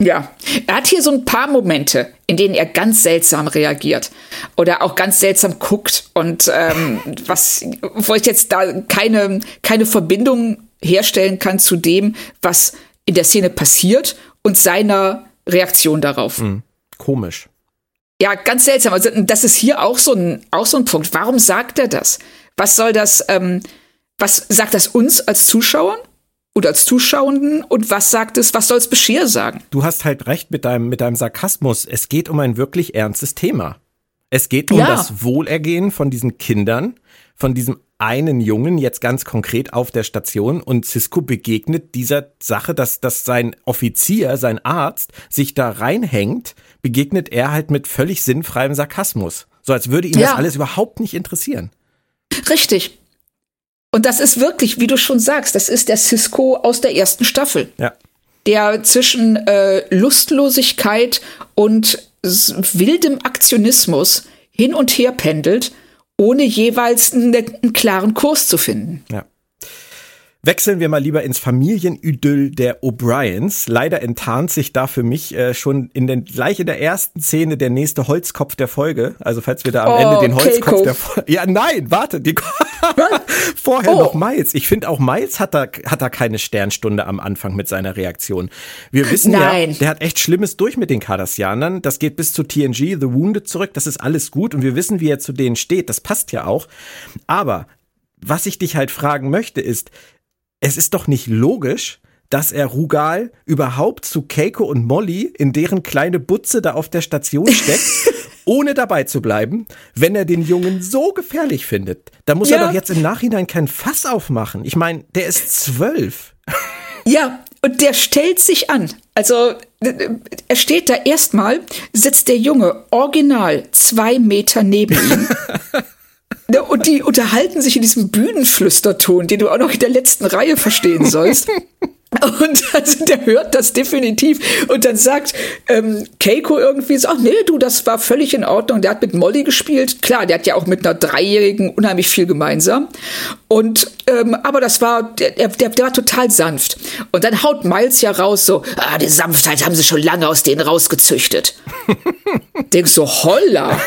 Ja, er hat hier so ein paar Momente, in denen er ganz seltsam reagiert oder auch ganz seltsam guckt und ähm, was, wo ich jetzt da keine, keine Verbindung herstellen kann zu dem, was in der Szene passiert und seiner Reaktion darauf. Mhm. Komisch. Ja, ganz seltsam. Also das ist hier auch so ein, auch so ein Punkt. Warum sagt er das? Was soll das, ähm, was sagt das uns als Zuschauern? oder als Zuschauenden und was sagt es, was soll es Bescheer sagen? Du hast halt recht mit deinem, mit deinem Sarkasmus. Es geht um ein wirklich ernstes Thema. Es geht um ja. das Wohlergehen von diesen Kindern, von diesem einen Jungen jetzt ganz konkret auf der Station und Cisco begegnet dieser Sache, dass, dass sein Offizier, sein Arzt sich da reinhängt, begegnet er halt mit völlig sinnfreiem Sarkasmus. So als würde ihn ja. das alles überhaupt nicht interessieren. Richtig. Und das ist wirklich, wie du schon sagst, das ist der Cisco aus der ersten Staffel. Ja. Der zwischen äh, Lustlosigkeit und wildem Aktionismus hin und her pendelt, ohne jeweils einen, einen klaren Kurs zu finden. Ja. Wechseln wir mal lieber ins Familienidyll der O'Briens. Leider enttarnt sich da für mich äh, schon in den, gleich in der ersten Szene der nächste Holzkopf der Folge. Also falls wir da am oh, Ende den Holzkopf Keiko. der Folge. Ja, nein, warte, die vorher oh. noch Miles. Ich finde auch Miles hat da, hat da keine Sternstunde am Anfang mit seiner Reaktion. Wir wissen nein. ja, der hat echt Schlimmes durch mit den Cardassianern. Das geht bis zu TNG, The Wounded zurück. Das ist alles gut und wir wissen, wie er zu denen steht. Das passt ja auch. Aber was ich dich halt fragen möchte ist, es ist doch nicht logisch, dass er Rugal überhaupt zu Keiko und Molly in deren kleine Butze da auf der Station steckt, ohne dabei zu bleiben, wenn er den Jungen so gefährlich findet. Da muss ja. er doch jetzt im Nachhinein kein Fass aufmachen. Ich meine, der ist zwölf. Ja, und der stellt sich an. Also er steht da erstmal, sitzt der Junge original zwei Meter neben ihm. Ne, und die unterhalten sich in diesem Bühnenflüsterton, den du auch noch in der letzten Reihe verstehen sollst. Und also der hört das definitiv. Und dann sagt ähm, Keiko irgendwie so, ach nee, du, das war völlig in Ordnung. Der hat mit Molly gespielt. Klar, der hat ja auch mit einer Dreijährigen unheimlich viel gemeinsam. Und ähm, aber das war, der, der, der war total sanft. Und dann haut Miles ja raus so, ah, die Sanftheit haben sie schon lange aus denen rausgezüchtet. Denkst du, holla.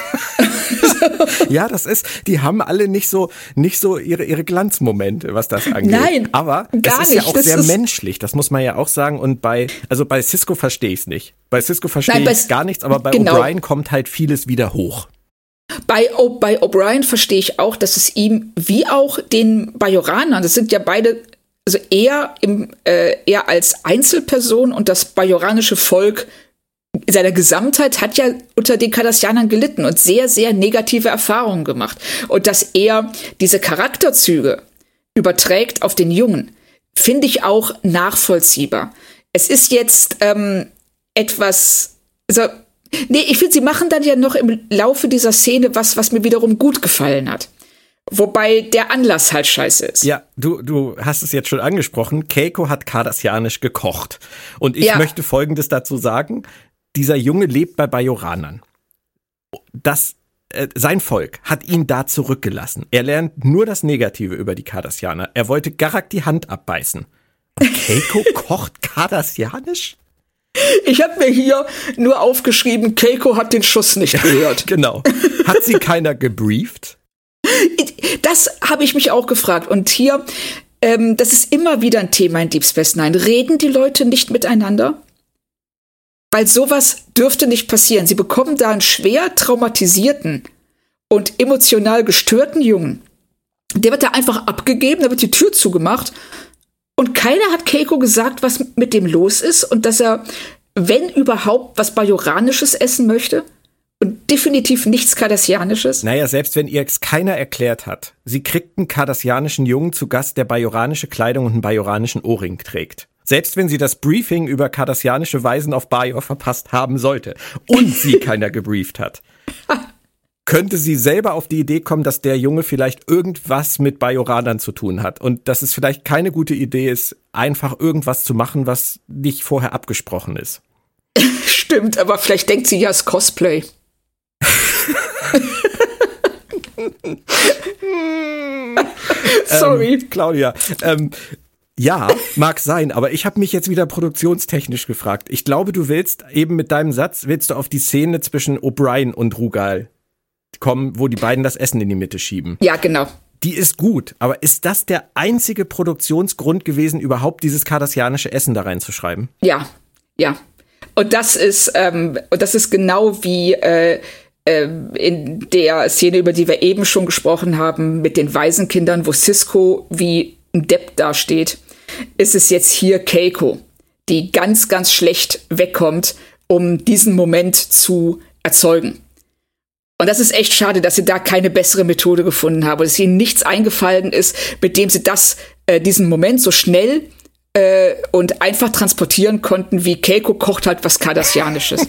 ja, das ist, die haben alle nicht so, nicht so ihre, ihre Glanzmomente, was das angeht. Nein, aber gar es ist nicht. ja auch das sehr menschlich, das muss man ja auch sagen. Und bei, also bei Cisco verstehe ich es nicht. Bei Cisco verstehe ich gar nichts, aber bei genau. O'Brien kommt halt vieles wieder hoch. Bei, bei O'Brien verstehe ich auch, dass es ihm, wie auch den Bajoranern, das sind ja beide, also er, im, äh, er als Einzelperson und das bajoranische Volk in seiner Gesamtheit hat ja unter den Kardassianern gelitten und sehr, sehr negative Erfahrungen gemacht. Und dass er diese Charakterzüge überträgt auf den Jungen, finde ich auch nachvollziehbar. Es ist jetzt ähm, etwas, also, nee, ich finde, sie machen dann ja noch im Laufe dieser Szene was, was mir wiederum gut gefallen hat. Wobei der Anlass halt scheiße ist. Ja, du, du hast es jetzt schon angesprochen. Keiko hat kardassianisch gekocht. Und ich ja. möchte Folgendes dazu sagen dieser Junge lebt bei Bajoranern. Das, äh, sein Volk hat ihn da zurückgelassen. Er lernt nur das Negative über die Cardassianer. Er wollte Garak die Hand abbeißen. Keiko kocht Kardassianisch? Ich habe mir hier nur aufgeschrieben, Keiko hat den Schuss nicht gehört. genau. Hat sie keiner gebrieft? Das habe ich mich auch gefragt. Und hier, ähm, das ist immer wieder ein Thema in Deep Space Nine. Reden die Leute nicht miteinander? Weil sowas dürfte nicht passieren. Sie bekommen da einen schwer traumatisierten und emotional gestörten Jungen. Der wird da einfach abgegeben, da wird die Tür zugemacht. Und keiner hat Keiko gesagt, was mit dem los ist und dass er, wenn überhaupt, was Bajoranisches essen möchte. Und definitiv nichts Kardassianisches. Naja, selbst wenn ihr es keiner erklärt hat. Sie kriegt einen kardassianischen Jungen zu Gast, der bajoranische Kleidung und einen bajoranischen Ohrring trägt. Selbst wenn sie das Briefing über kardassianische Weisen auf Bajor verpasst haben sollte und sie keiner gebrieft hat, könnte sie selber auf die Idee kommen, dass der Junge vielleicht irgendwas mit Bajoranern zu tun hat und dass es vielleicht keine gute Idee ist, einfach irgendwas zu machen, was nicht vorher abgesprochen ist. Stimmt, aber vielleicht denkt sie ja als Cosplay. Sorry. Ähm, Claudia, ähm, ja, mag sein, aber ich habe mich jetzt wieder produktionstechnisch gefragt. Ich glaube, du willst eben mit deinem Satz, willst du auf die Szene zwischen O'Brien und Rugal kommen, wo die beiden das Essen in die Mitte schieben. Ja, genau. Die ist gut, aber ist das der einzige Produktionsgrund gewesen, überhaupt dieses kardassianische Essen da reinzuschreiben? Ja, ja. Und das ist, ähm, und das ist genau wie äh, äh, in der Szene, über die wir eben schon gesprochen haben, mit den Waisenkindern, wo Cisco wie ein Depp dasteht, ist es jetzt hier Keiko, die ganz, ganz schlecht wegkommt, um diesen Moment zu erzeugen. Und das ist echt schade, dass sie da keine bessere Methode gefunden haben, dass ihnen nichts eingefallen ist, mit dem sie das, äh, diesen Moment so schnell äh, und einfach transportieren konnten, wie Keiko kocht halt was Kardassianisches.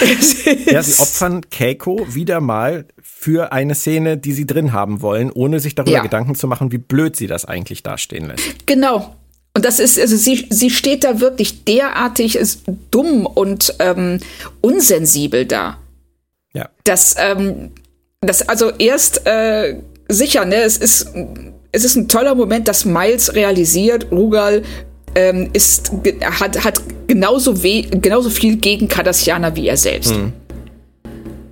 ja, sie opfern Keiko wieder mal für eine Szene, die sie drin haben wollen, ohne sich darüber ja. Gedanken zu machen, wie blöd sie das eigentlich dastehen lässt. Genau. Und das ist, also sie, sie steht da wirklich derartig ist dumm und ähm, unsensibel da. Ja. Das, ähm, das also erst äh, sicher, ne, es ist, es ist ein toller Moment, dass Miles realisiert, Rugal ähm, ist, hat, hat genauso, weh, genauso viel gegen Cardassianer wie er selbst. Mhm.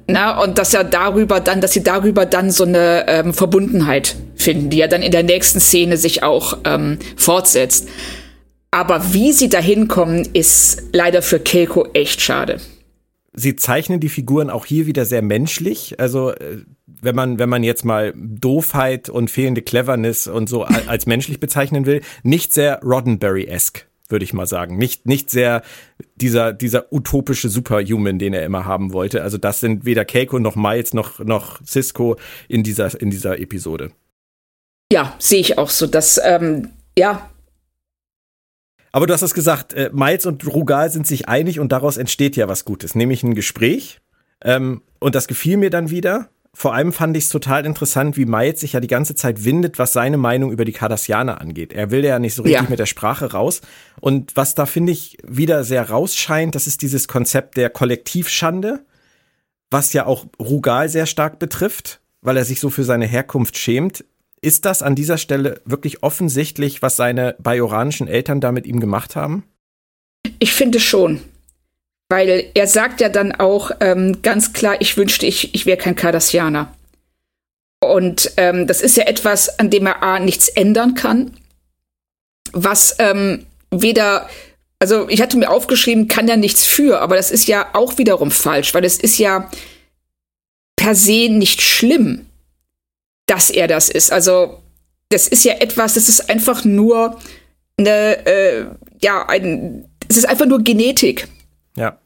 Na, und dass er darüber dann, dass sie darüber dann so eine ähm, Verbundenheit finden, die ja dann in der nächsten Szene sich auch ähm, fortsetzt. Aber wie sie da hinkommen, ist leider für Keiko echt schade sie zeichnen die Figuren auch hier wieder sehr menschlich. Also äh, wenn man, wenn man jetzt mal Doofheit und fehlende Cleverness und so als menschlich bezeichnen will, nicht sehr Roddenberry-esque, würde ich mal sagen. Nicht, nicht sehr dieser, dieser utopische Superhuman, den er immer haben wollte. Also das sind weder Keiko noch Miles noch, noch Cisco in dieser, in dieser Episode. Ja, sehe ich auch so. Dass, ähm, ja, aber du hast es gesagt, äh, Miles und Rugal sind sich einig und daraus entsteht ja was Gutes, nämlich ein Gespräch. Ähm, und das gefiel mir dann wieder. Vor allem fand ich es total interessant, wie Miles sich ja die ganze Zeit windet, was seine Meinung über die Cardassianer angeht. Er will ja nicht so richtig ja. mit der Sprache raus. Und was da finde ich wieder sehr rausscheint, das ist dieses Konzept der Kollektivschande, was ja auch Rugal sehr stark betrifft, weil er sich so für seine Herkunft schämt. Ist das an dieser Stelle wirklich offensichtlich, was seine bajoranischen Eltern da mit ihm gemacht haben? Ich finde schon. Weil er sagt ja dann auch ähm, ganz klar, ich wünschte, ich, ich wäre kein Kardassianer. Und ähm, das ist ja etwas, an dem er A nichts ändern kann, was ähm, weder, also ich hatte mir aufgeschrieben, kann er nichts für, aber das ist ja auch wiederum falsch, weil es ist ja per se nicht schlimm, dass er das ist. Also das ist ja etwas, das ist einfach nur eine, äh, ja, ein, es ist einfach nur Genetik. Ja.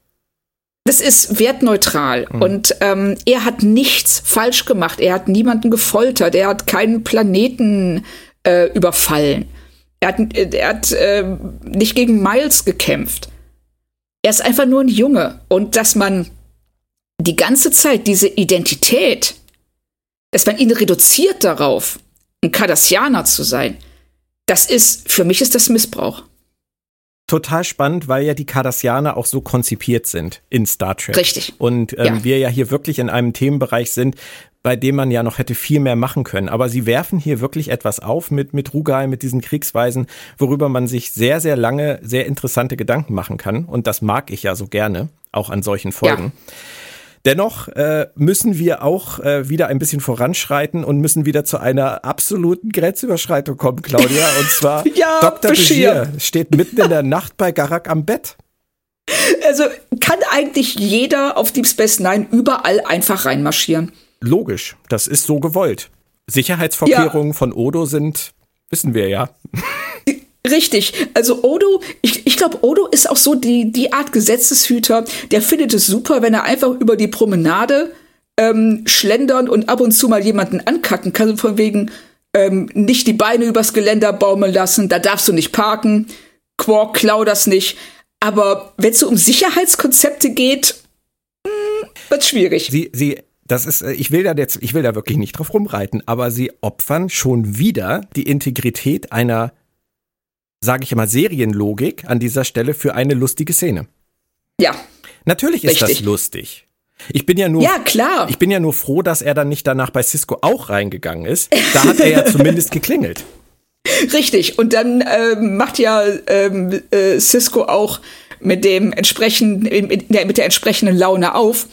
Das ist wertneutral mhm. und ähm, er hat nichts falsch gemacht. Er hat niemanden gefoltert. Er hat keinen Planeten äh, überfallen. Er hat, er hat äh, nicht gegen Miles gekämpft. Er ist einfach nur ein Junge. Und dass man die ganze Zeit diese Identität dass man ihn reduziert darauf, ein Kardassianer zu sein, das ist, für mich ist das Missbrauch. Total spannend, weil ja die Cardassianer auch so konzipiert sind in Star Trek. Richtig. Und ähm, ja. wir ja hier wirklich in einem Themenbereich sind, bei dem man ja noch hätte viel mehr machen können. Aber sie werfen hier wirklich etwas auf mit, mit Rugai, mit diesen Kriegsweisen, worüber man sich sehr, sehr lange sehr interessante Gedanken machen kann. Und das mag ich ja so gerne, auch an solchen Folgen. Ja. Dennoch äh, müssen wir auch äh, wieder ein bisschen voranschreiten und müssen wieder zu einer absoluten Grenzüberschreitung kommen, Claudia. Und zwar ja, Dr. Begier steht mitten in der Nacht bei Garak am Bett. Also kann eigentlich jeder auf Deep Space Nine überall einfach reinmarschieren. Logisch, das ist so gewollt. Sicherheitsvorkehrungen ja. von Odo sind, wissen wir ja. Richtig. Also Odo, ich, ich glaube, Odo ist auch so die, die Art Gesetzeshüter, der findet es super, wenn er einfach über die Promenade ähm, schlendern und ab und zu mal jemanden ankacken kann, von wegen ähm, nicht die Beine übers Geländer baumeln lassen, da darfst du nicht parken, Quark, klau das nicht. Aber wenn es so um Sicherheitskonzepte geht, hm, wird schwierig. Sie, sie das ist, äh, ich will da jetzt, ich will da wirklich nicht drauf rumreiten, aber sie opfern schon wieder die Integrität einer sage ich immer, Serienlogik an dieser Stelle für eine lustige Szene. Ja. Natürlich ist richtig. das lustig. Ich bin ja nur, ja, klar. ich bin ja nur froh, dass er dann nicht danach bei Cisco auch reingegangen ist. Da hat er ja zumindest geklingelt. Richtig. Und dann ähm, macht ja ähm, äh, Cisco auch mit dem entsprechenden, mit der, mit der entsprechenden Laune auf.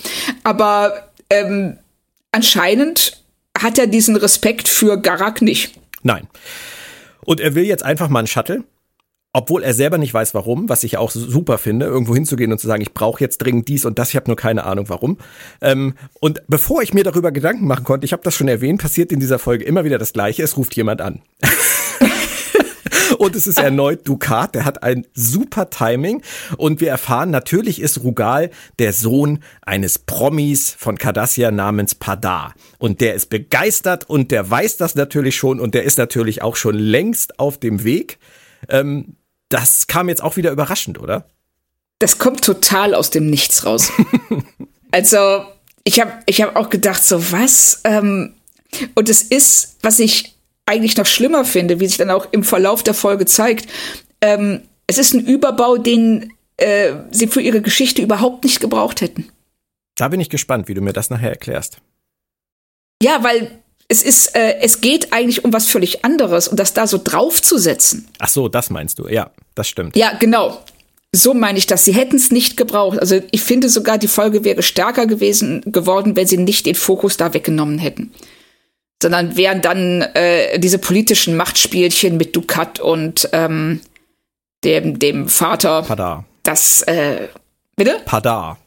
Aber ähm, anscheinend hat er diesen Respekt für Garak nicht. Nein. Und er will jetzt einfach mal einen Shuttle obwohl er selber nicht weiß, warum, was ich auch super finde, irgendwo hinzugehen und zu sagen, ich brauche jetzt dringend dies und das, ich habe nur keine Ahnung warum. Ähm, und bevor ich mir darüber Gedanken machen konnte, ich habe das schon erwähnt, passiert in dieser Folge immer wieder das Gleiche, es ruft jemand an. und es ist erneut Ducat, der hat ein super Timing und wir erfahren, natürlich ist Rugal der Sohn eines Promis von Cardassia namens Padar und der ist begeistert und der weiß das natürlich schon und der ist natürlich auch schon längst auf dem Weg. Ähm, das kam jetzt auch wieder überraschend, oder? Das kommt total aus dem Nichts raus. also, ich habe ich hab auch gedacht, so was? Ähm, und es ist, was ich eigentlich noch schlimmer finde, wie sich dann auch im Verlauf der Folge zeigt, ähm, es ist ein Überbau, den äh, sie für ihre Geschichte überhaupt nicht gebraucht hätten. Da bin ich gespannt, wie du mir das nachher erklärst. Ja, weil es ist, äh, es geht eigentlich um was völlig anderes und das da so draufzusetzen. Ach so, das meinst du, ja, das stimmt. Ja, genau. So meine ich das. Sie hätten es nicht gebraucht. Also ich finde sogar, die Folge wäre stärker gewesen geworden, wenn sie nicht den Fokus da weggenommen hätten. Sondern wären dann äh, diese politischen Machtspielchen mit Ducat und ähm, dem, dem Vater. Padar. Das, äh, bitte? Padar.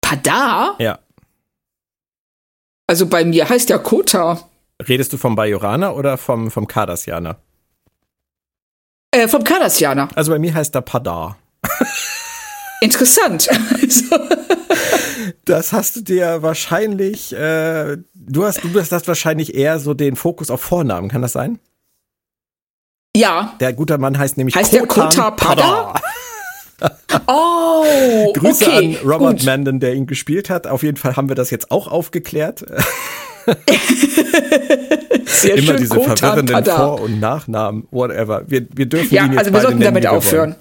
Padar? Ja. Also bei mir heißt ja Kota. Redest du vom Bajorana oder vom, vom Cardassianer? Äh, vom Cardassianer. Also bei mir heißt er Padar. Interessant. Also. das hast du dir wahrscheinlich, äh, du hast, du hast wahrscheinlich eher so den Fokus auf Vornamen, kann das sein? Ja. Der gute Mann heißt nämlich heißt Kotan der Kota Padar? Padar. Oh, Grüße okay, an Robert gut. Mandon, der ihn gespielt hat. Auf jeden Fall haben wir das jetzt auch aufgeklärt. Sehr Immer schön, diese Kotan verwirrenden Pada. Vor- und Nachnamen, whatever. Wir, wir dürfen ja, ihn jetzt also wir sollten damit aufhören.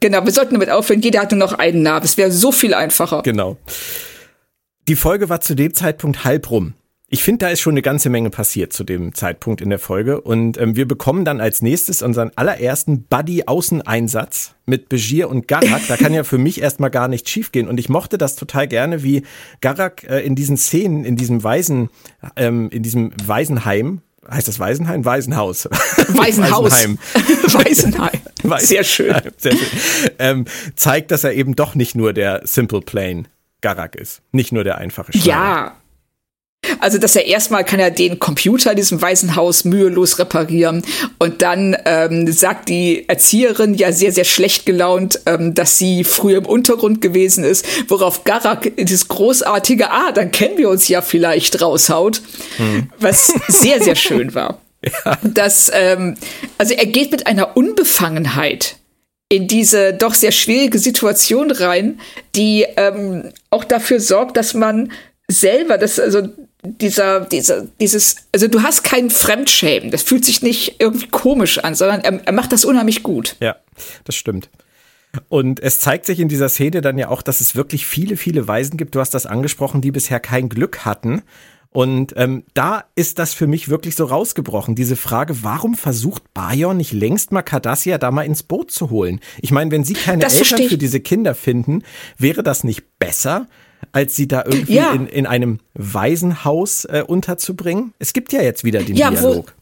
genau, wir sollten damit aufhören. Jeder hatte noch einen Namen. Es wäre so viel einfacher. Genau. Die Folge war zu dem Zeitpunkt halb rum. Ich finde, da ist schon eine ganze Menge passiert zu dem Zeitpunkt in der Folge. Und ähm, wir bekommen dann als nächstes unseren allerersten Buddy-Außeneinsatz mit Begier und Garak. Da kann ja für mich erstmal gar nicht schiefgehen. Und ich mochte das total gerne, wie Garak äh, in diesen Szenen, in diesem Waisen, ähm, in diesem Waisenheim, heißt das Waisenheim? Waisenhaus. Waisenhaus. Waisenheim. Waisenheim. Sehr schön. Sehr schön. Ähm, zeigt, dass er eben doch nicht nur der Simple Plane Garak ist. Nicht nur der einfache Schneider. Ja. Also, dass er erstmal kann er den Computer in diesem Waisenhaus mühelos reparieren und dann ähm, sagt die Erzieherin ja sehr, sehr schlecht gelaunt, ähm, dass sie früher im Untergrund gewesen ist, worauf Garak das großartige, ah, dann kennen wir uns ja vielleicht raushaut, hm. was sehr, sehr schön war. Ja. Das, ähm, also er geht mit einer Unbefangenheit in diese doch sehr schwierige Situation rein, die ähm, auch dafür sorgt, dass man selber, das also dieser, dieser, dieses, also du hast keinen Fremdschämen. Das fühlt sich nicht irgendwie komisch an, sondern er, er macht das unheimlich gut. Ja, das stimmt. Und es zeigt sich in dieser Szene dann ja auch, dass es wirklich viele, viele Weisen gibt. Du hast das angesprochen, die bisher kein Glück hatten. Und ähm, da ist das für mich wirklich so rausgebrochen. Diese Frage, warum versucht Bayon nicht längst mal Cardassia da mal ins Boot zu holen? Ich meine, wenn sie keine das Eltern für diese Kinder finden, wäre das nicht besser, als sie da irgendwie ja. in, in einem Waisenhaus äh, unterzubringen? Es gibt ja jetzt wieder den ja, Dialog.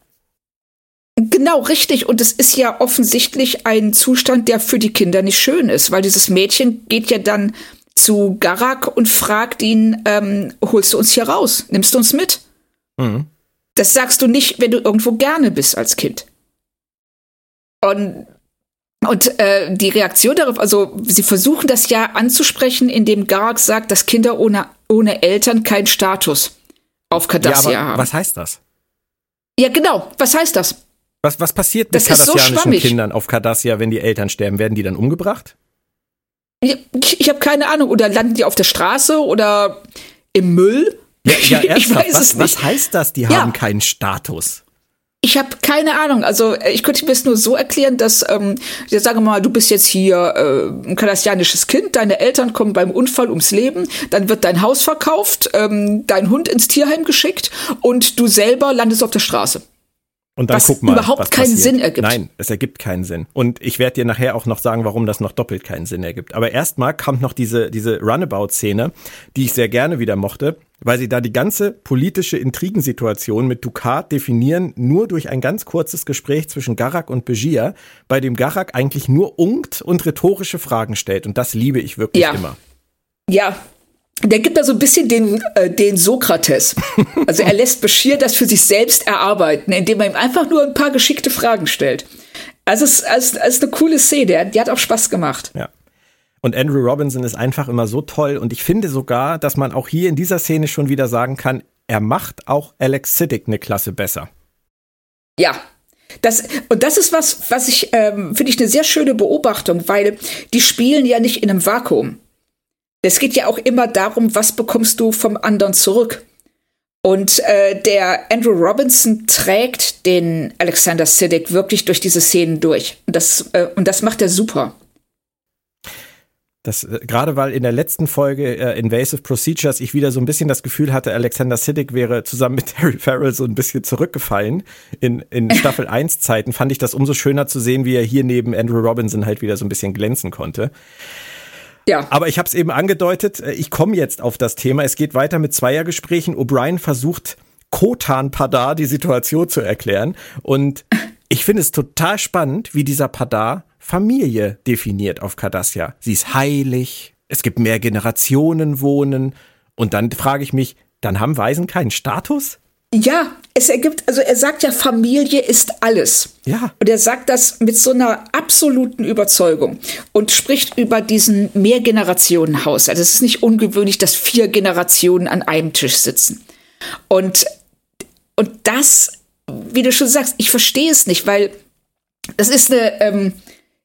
Genau, richtig. Und es ist ja offensichtlich ein Zustand, der für die Kinder nicht schön ist, weil dieses Mädchen geht ja dann zu Garak und fragt ihn, ähm, holst du uns hier raus? Nimmst du uns mit? Mhm. Das sagst du nicht, wenn du irgendwo gerne bist als Kind. Und, und äh, die Reaktion darauf, also sie versuchen das ja anzusprechen, indem Garak sagt, dass Kinder ohne, ohne Eltern keinen Status auf Cardassia ja, haben. Was heißt das? Ja, genau. Was heißt das? Was, was passiert mit kardassianischen so Kindern auf Cardassia, wenn die Eltern sterben? Werden die dann umgebracht? Ich, ich habe keine Ahnung. Oder landen die auf der Straße oder im Müll? Ja, ja ich weiß was, es nicht. Was heißt das? Die ja. haben keinen Status. Ich habe keine Ahnung. Also ich könnte mir es nur so erklären, dass, ähm, ja, sagen wir mal, du bist jetzt hier äh, ein kardassianisches Kind, deine Eltern kommen beim Unfall ums Leben, dann wird dein Haus verkauft, ähm, dein Hund ins Tierheim geschickt und du selber landest auf der Straße. Und dann was guck mal. überhaupt keinen passiert. Sinn ergibt. Nein, es ergibt keinen Sinn. Und ich werde dir nachher auch noch sagen, warum das noch doppelt keinen Sinn ergibt. Aber erstmal kommt noch diese, diese Runabout-Szene, die ich sehr gerne wieder mochte, weil sie da die ganze politische Intrigensituation mit Ducat definieren, nur durch ein ganz kurzes Gespräch zwischen Garak und Begier, bei dem Garak eigentlich nur unkt und rhetorische Fragen stellt. Und das liebe ich wirklich ja. immer. Ja, der gibt da so ein bisschen den, äh, den Sokrates. Also er lässt Bashir das für sich selbst erarbeiten, indem er ihm einfach nur ein paar geschickte Fragen stellt. Also es ist, es ist eine coole Szene, die hat auch Spaß gemacht. Ja. Und Andrew Robinson ist einfach immer so toll und ich finde sogar, dass man auch hier in dieser Szene schon wieder sagen kann, er macht auch Alex Siddick eine Klasse besser. Ja, das, und das ist was, was ich, ähm, finde ich eine sehr schöne Beobachtung, weil die spielen ja nicht in einem Vakuum. Es geht ja auch immer darum, was bekommst du vom anderen zurück. Und äh, der Andrew Robinson trägt den Alexander Siddick wirklich durch diese Szenen durch. Und das, äh, und das macht er super. Das, äh, gerade weil in der letzten Folge äh, Invasive Procedures ich wieder so ein bisschen das Gefühl hatte, Alexander Siddick wäre zusammen mit Terry Farrell so ein bisschen zurückgefallen in, in Staffel 1 Zeiten, fand ich das umso schöner zu sehen, wie er hier neben Andrew Robinson halt wieder so ein bisschen glänzen konnte. Ja. Aber ich habe es eben angedeutet, äh, ich komme jetzt auf das Thema. Es geht weiter mit Zweiergesprächen. O'Brien versucht Kotan Padar die Situation zu erklären. Und ich finde es total spannend, wie dieser Padar Familie definiert auf Cardassia. Sie ist heilig, es gibt mehr Generationen wohnen. Und dann frage ich mich, dann haben Waisen keinen Status? Ja, es ergibt, also er sagt ja, Familie ist alles. Ja. Und er sagt das mit so einer absoluten Überzeugung und spricht über diesen Mehrgenerationenhaus. Also es ist nicht ungewöhnlich, dass vier Generationen an einem Tisch sitzen. Und, und das, wie du schon sagst, ich verstehe es nicht, weil das ist eine, ähm,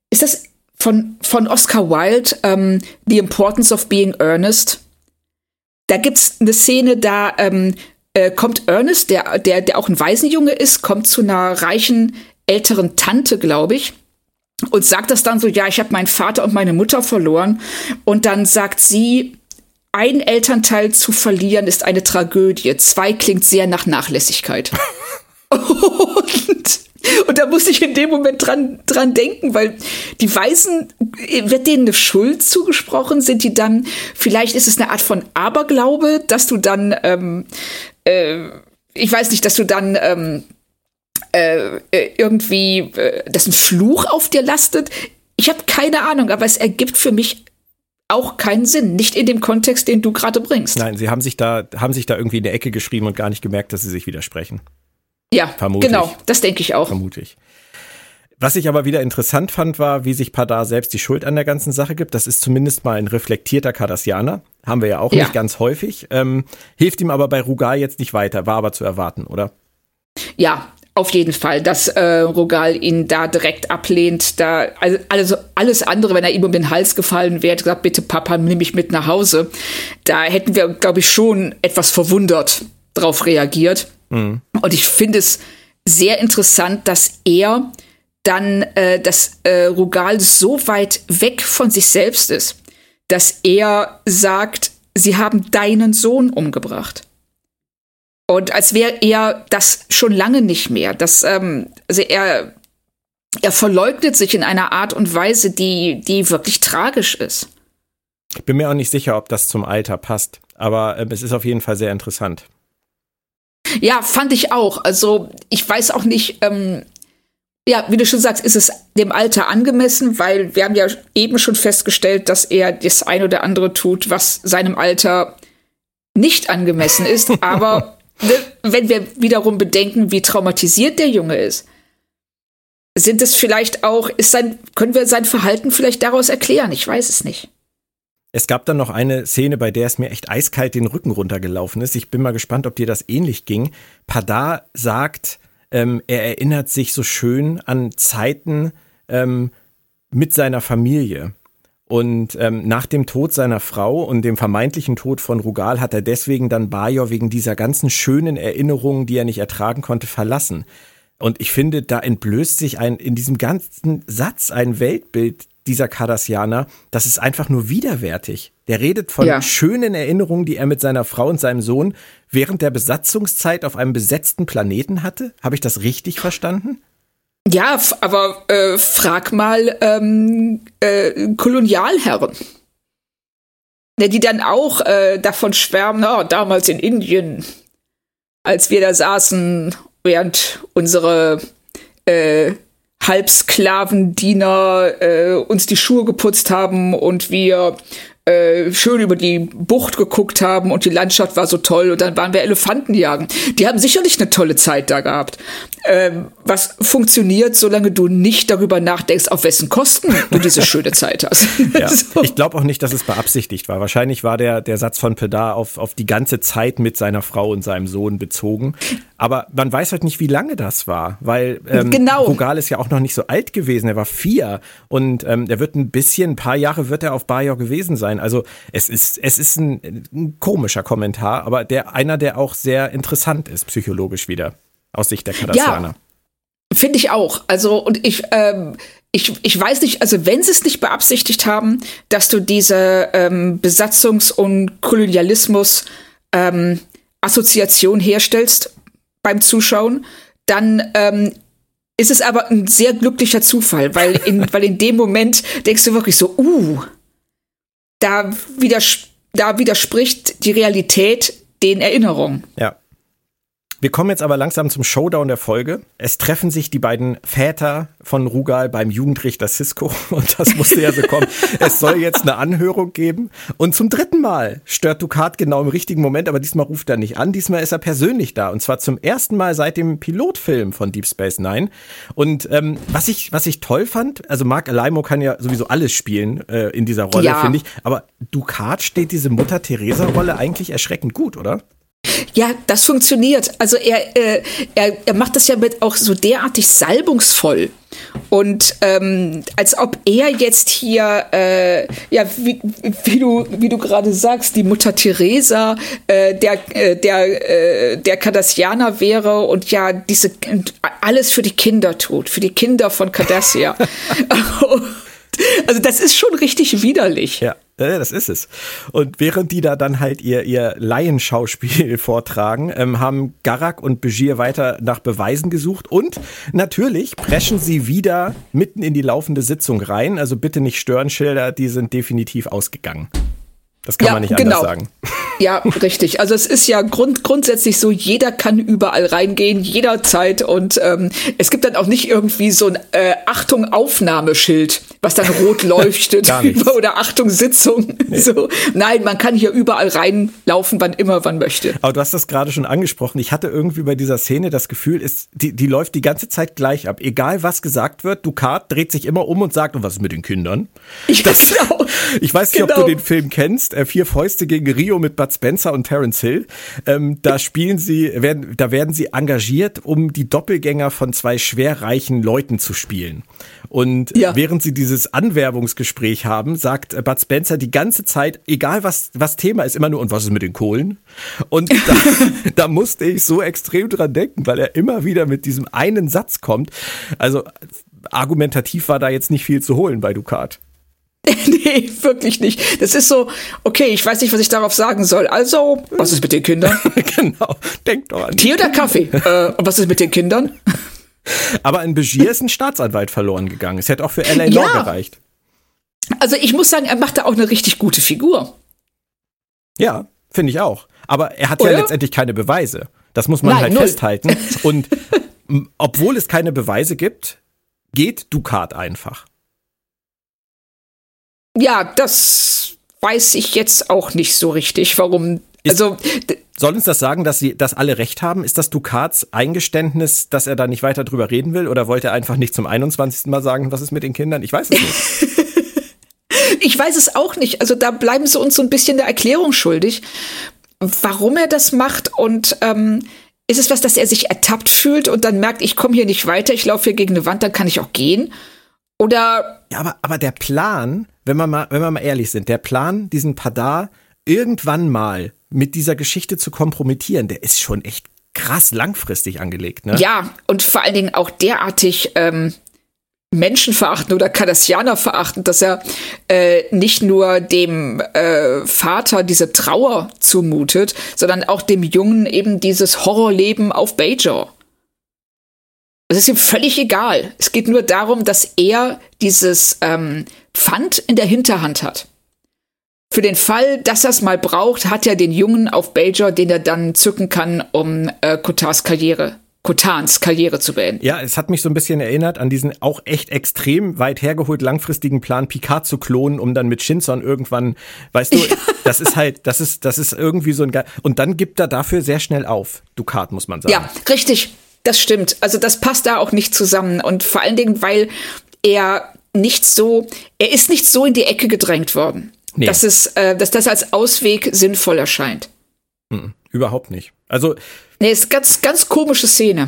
ist das von, von Oscar Wilde, ähm, The Importance of Being Earnest? Da gibt's eine Szene, da ähm, äh, kommt Ernest, der, der, der auch ein Waisenjunge ist, kommt zu einer reichen älteren Tante, glaube ich, und sagt das dann so, ja, ich habe meinen Vater und meine Mutter verloren. Und dann sagt sie, ein Elternteil zu verlieren ist eine Tragödie. Zwei klingt sehr nach Nachlässigkeit. und, und da muss ich in dem Moment dran, dran denken, weil die Weißen, wird denen eine Schuld zugesprochen? Sind die dann, vielleicht ist es eine Art von Aberglaube, dass du dann ähm, äh, ich weiß nicht, dass du dann ähm, äh, äh, irgendwie, äh, dass ein Fluch auf dir lastet. Ich habe keine Ahnung, aber es ergibt für mich auch keinen Sinn, nicht in dem Kontext, den du gerade bringst. Nein, sie haben sich da haben sich da irgendwie in der Ecke geschrieben und gar nicht gemerkt, dass sie sich widersprechen. Ja, Vermutlich. genau, das denke ich auch. Vermutlich. Was ich aber wieder interessant fand, war, wie sich Padar selbst die Schuld an der ganzen Sache gibt. Das ist zumindest mal ein reflektierter Kardassianer. Haben wir ja auch ja. nicht ganz häufig. Ähm, hilft ihm aber bei Rugal jetzt nicht weiter. War aber zu erwarten, oder? Ja, auf jeden Fall, dass äh, Rogal ihn da direkt ablehnt. Da also, also alles andere, wenn er ihm um den Hals gefallen wäre, gesagt, bitte Papa, nimm mich mit nach Hause. Da hätten wir, glaube ich, schon etwas verwundert drauf reagiert. Mhm. Und ich finde es sehr interessant, dass er dann, äh, dass äh, Rugal so weit weg von sich selbst ist, dass er sagt, sie haben deinen Sohn umgebracht. Und als wäre er das schon lange nicht mehr. Das, ähm, also er, er verleugnet sich in einer Art und Weise, die, die wirklich tragisch ist. Ich bin mir auch nicht sicher, ob das zum Alter passt, aber äh, es ist auf jeden Fall sehr interessant. Ja, fand ich auch. Also ich weiß auch nicht, ähm, ja, wie du schon sagst, ist es dem Alter angemessen, weil wir haben ja eben schon festgestellt, dass er das ein oder andere tut, was seinem Alter nicht angemessen ist. Aber ne, wenn wir wiederum bedenken, wie traumatisiert der Junge ist, sind es vielleicht auch, ist sein, können wir sein Verhalten vielleicht daraus erklären? Ich weiß es nicht. Es gab dann noch eine Szene, bei der es mir echt eiskalt den Rücken runtergelaufen ist. Ich bin mal gespannt, ob dir das ähnlich ging. Padar sagt, ähm, er erinnert sich so schön an Zeiten ähm, mit seiner Familie. Und ähm, nach dem Tod seiner Frau und dem vermeintlichen Tod von Rugal hat er deswegen dann Bajor wegen dieser ganzen schönen Erinnerungen, die er nicht ertragen konnte, verlassen. Und ich finde, da entblößt sich ein, in diesem ganzen Satz ein Weltbild dieser Cardassianer, das ist einfach nur widerwärtig. Der redet von ja. schönen Erinnerungen, die er mit seiner Frau und seinem Sohn während der Besatzungszeit auf einem besetzten Planeten hatte. Habe ich das richtig verstanden? Ja, aber äh, frag mal ähm, äh, Kolonialherren. Ja, die dann auch äh, davon schwärmen, oh, damals in Indien, als wir da saßen, während unsere äh, Halbsklavendiener äh, uns die Schuhe geputzt haben und wir äh, schön über die Bucht geguckt haben und die Landschaft war so toll und dann waren wir Elefanten jagen. Die haben sicherlich eine tolle Zeit da gehabt. Ähm, was funktioniert, solange du nicht darüber nachdenkst, auf wessen Kosten du diese schöne Zeit hast. Ja. so. Ich glaube auch nicht, dass es beabsichtigt war. Wahrscheinlich war der, der Satz von Pedar auf, auf die ganze Zeit mit seiner Frau und seinem Sohn bezogen. Aber man weiß halt nicht, wie lange das war, weil ähm, genau. Rugal ist ja auch noch nicht so alt gewesen. Er war vier und ähm, er wird ein bisschen, ein paar Jahre wird er auf Bajor gewesen sein. Also es ist, es ist ein, ein komischer Kommentar, aber der einer, der auch sehr interessant ist, psychologisch wieder, aus Sicht der Kardassianer. Ja, finde ich auch. Also, und ich, ähm, ich, ich weiß nicht, also wenn sie es nicht beabsichtigt haben, dass du diese ähm, Besatzungs- und Kolonialismus ähm, Assoziation herstellst beim Zuschauen, dann ähm, ist es aber ein sehr glücklicher Zufall, weil in, weil in dem Moment denkst du wirklich so, uh, da, widers da widerspricht die Realität den Erinnerungen. Ja. Wir kommen jetzt aber langsam zum Showdown der Folge. Es treffen sich die beiden Väter von Rugal beim Jugendrichter Cisco und das musste ja so kommen. es soll jetzt eine Anhörung geben und zum dritten Mal stört Ducat genau im richtigen Moment, aber diesmal ruft er nicht an. Diesmal ist er persönlich da und zwar zum ersten Mal seit dem Pilotfilm von Deep Space Nine. Und ähm, was ich was ich toll fand, also Mark Alaimo kann ja sowieso alles spielen äh, in dieser Rolle, ja. finde ich. Aber Ducat steht diese Mutter Teresa Rolle eigentlich erschreckend gut, oder? Ja, das funktioniert. Also er, äh, er, er macht das ja mit auch so derartig salbungsvoll. Und ähm, als ob er jetzt hier, äh, ja, wie, wie du, wie du gerade sagst, die Mutter Teresa äh, der, äh, der, äh, der Cardassianer wäre und ja, diese alles für die Kinder tut, für die Kinder von Cardassia. also das ist schon richtig widerlich. Ja. Das ist es. Und während die da dann halt ihr, ihr Laienschauspiel vortragen, ähm, haben Garak und Begier weiter nach Beweisen gesucht und natürlich preschen sie wieder mitten in die laufende Sitzung rein. Also bitte nicht Störenschilder, die sind definitiv ausgegangen. Das kann ja, man nicht genau. anders sagen. Ja, richtig. Also es ist ja grund grundsätzlich so, jeder kann überall reingehen, jederzeit. Und ähm, es gibt dann auch nicht irgendwie so ein äh, Achtung Aufnahmeschild, was dann rot leuchtet oder Achtung Sitzung. Nee. So. Nein, man kann hier überall reinlaufen, wann immer man möchte. Aber du hast das gerade schon angesprochen. Ich hatte irgendwie bei dieser Szene das Gefühl, ist, die, die läuft die ganze Zeit gleich ab. Egal was gesagt wird, Ducat dreht sich immer um und sagt, und was ist mit den Kindern? Ja, das, genau. Ich weiß nicht, genau. ob du genau. den Film kennst. Vier Fäuste gegen Rio mit Bud Spencer und Terence Hill. Ähm, da spielen sie, werden, da werden sie engagiert, um die Doppelgänger von zwei schwerreichen Leuten zu spielen. Und ja. während sie dieses Anwerbungsgespräch haben, sagt Bud Spencer die ganze Zeit, egal was, was Thema ist, immer nur, und was ist mit den Kohlen? Und da, da musste ich so extrem dran denken, weil er immer wieder mit diesem einen Satz kommt. Also argumentativ war da jetzt nicht viel zu holen bei Ducat. nee, wirklich nicht. Das ist so, okay, ich weiß nicht, was ich darauf sagen soll. Also, was ist mit den Kindern? genau, denk doch an. Tee oder Kaffee? äh, und was ist mit den Kindern? Aber in Begier ist ein Staatsanwalt verloren gegangen. Es hätte auch für L.A. Ja. Law gereicht. Also ich muss sagen, er macht da auch eine richtig gute Figur. Ja, finde ich auch. Aber er hat Oder? ja letztendlich keine Beweise. Das muss man Nein, halt null. festhalten. Und obwohl es keine Beweise gibt, geht Ducat einfach. Ja, das weiß ich jetzt auch nicht so richtig, warum. Ist, also soll uns das sagen, dass sie, dass alle recht haben? Ist das Ducats Eingeständnis, dass er da nicht weiter drüber reden will, oder wollte er einfach nicht zum 21. Mal sagen, was ist mit den Kindern? Ich weiß es nicht. ich weiß es auch nicht. Also da bleiben sie uns so ein bisschen der Erklärung schuldig, warum er das macht und ähm, ist es was, dass er sich ertappt fühlt und dann merkt, ich komme hier nicht weiter, ich laufe hier gegen eine Wand, dann kann ich auch gehen? Oder. Ja, aber, aber der Plan, wenn wir mal, wenn wir mal ehrlich sind, der Plan, diesen Padar irgendwann mal mit dieser Geschichte zu kompromittieren, der ist schon echt krass langfristig angelegt, ne? Ja, und vor allen Dingen auch derartig ähm, menschenverachtend oder Kardassianer verachtend, dass er äh, nicht nur dem äh, Vater diese Trauer zumutet, sondern auch dem Jungen eben dieses Horrorleben auf Bajor. Es ist ihm völlig egal. Es geht nur darum, dass er dieses ähm, Pfand in der Hinterhand hat. Für den Fall, dass er es mal braucht, hat er den Jungen auf Bajor, den er dann zücken kann, um äh, Kotars Karriere Kotans Karriere zu beenden. Ja, es hat mich so ein bisschen erinnert an diesen auch echt extrem weit hergeholt langfristigen Plan, Picard zu klonen, um dann mit Shinson irgendwann, weißt du, ja. das ist halt, das ist, das ist irgendwie so ein Ge und dann gibt er dafür sehr schnell auf. Ducat, muss man sagen. Ja, richtig. Das stimmt. Also das passt da auch nicht zusammen und vor allen Dingen, weil er nicht so, er ist nicht so in die Ecke gedrängt worden, nee. dass es, äh, dass das als Ausweg sinnvoll erscheint. Mhm, überhaupt nicht. Also Nee, ist ganz, ganz komische Szene.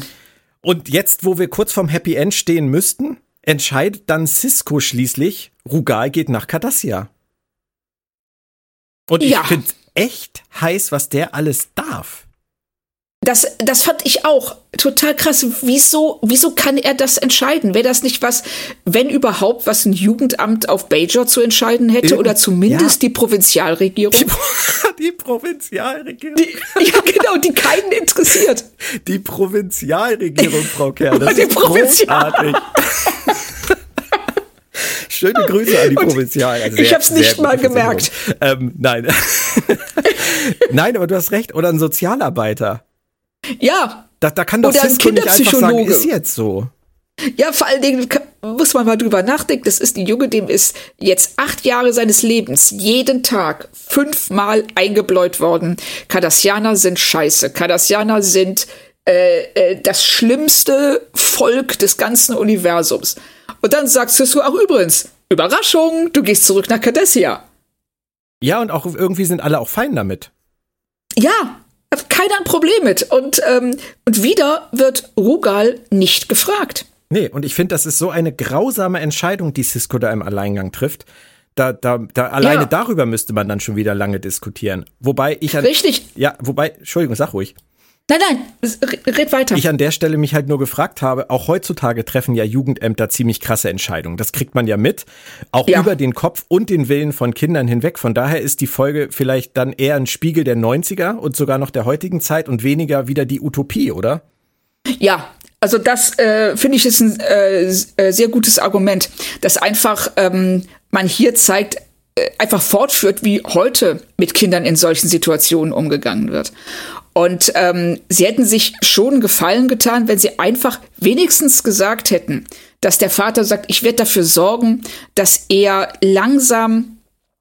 Und jetzt, wo wir kurz vorm Happy End stehen müssten, entscheidet dann Cisco schließlich, Rugal geht nach Cardassia. Und ich ja. finde echt heiß, was der alles darf. Das, das fand ich auch total krass. Wieso, wieso kann er das entscheiden? Wäre das nicht was, wenn überhaupt, was ein Jugendamt auf Bajor zu entscheiden hätte? oder zumindest ja. die Provinzialregierung? Die, die Provinzialregierung. Die, ja, genau, die keinen interessiert. Die Provinzialregierung, Frau Kerr. Das die ist Provinzial großartig. Schöne Grüße an die Provinzial. Also ich habe es nicht mal gemerkt. Ähm, nein. nein, aber du hast recht. Oder ein Sozialarbeiter. Ja. Da, da kann doch Cisco nicht einfach sagen, ist jetzt so. Ja, vor allen Dingen muss man mal drüber nachdenken. Das ist ein Junge, dem ist jetzt acht Jahre seines Lebens jeden Tag fünfmal eingebläut worden. Kardassianer sind scheiße. Kardassianer sind äh, äh, das schlimmste Volk des ganzen Universums. Und dann sagst du, ach übrigens, Überraschung, du gehst zurück nach Cardassia. Ja, und auch irgendwie sind alle auch fein damit. Ja, keiner ein Problem mit. Und, ähm, und wieder wird Rugal nicht gefragt. Nee, und ich finde, das ist so eine grausame Entscheidung, die Cisco da im Alleingang trifft. Da, da, da alleine ja. darüber müsste man dann schon wieder lange diskutieren. Wobei ich an, Richtig. Ja, wobei, Entschuldigung, sag ruhig. Nein, nein, red weiter. Ich an der Stelle mich halt nur gefragt habe, auch heutzutage treffen ja Jugendämter ziemlich krasse Entscheidungen. Das kriegt man ja mit, auch ja. über den Kopf und den Willen von Kindern hinweg. Von daher ist die Folge vielleicht dann eher ein Spiegel der 90er und sogar noch der heutigen Zeit und weniger wieder die Utopie, oder? Ja, also das äh, finde ich ist ein äh, äh, sehr gutes Argument, dass einfach ähm, man hier zeigt, äh, einfach fortführt, wie heute mit Kindern in solchen Situationen umgegangen wird. Und ähm, sie hätten sich schon Gefallen getan, wenn sie einfach wenigstens gesagt hätten, dass der Vater sagt, ich werde dafür sorgen, dass er langsam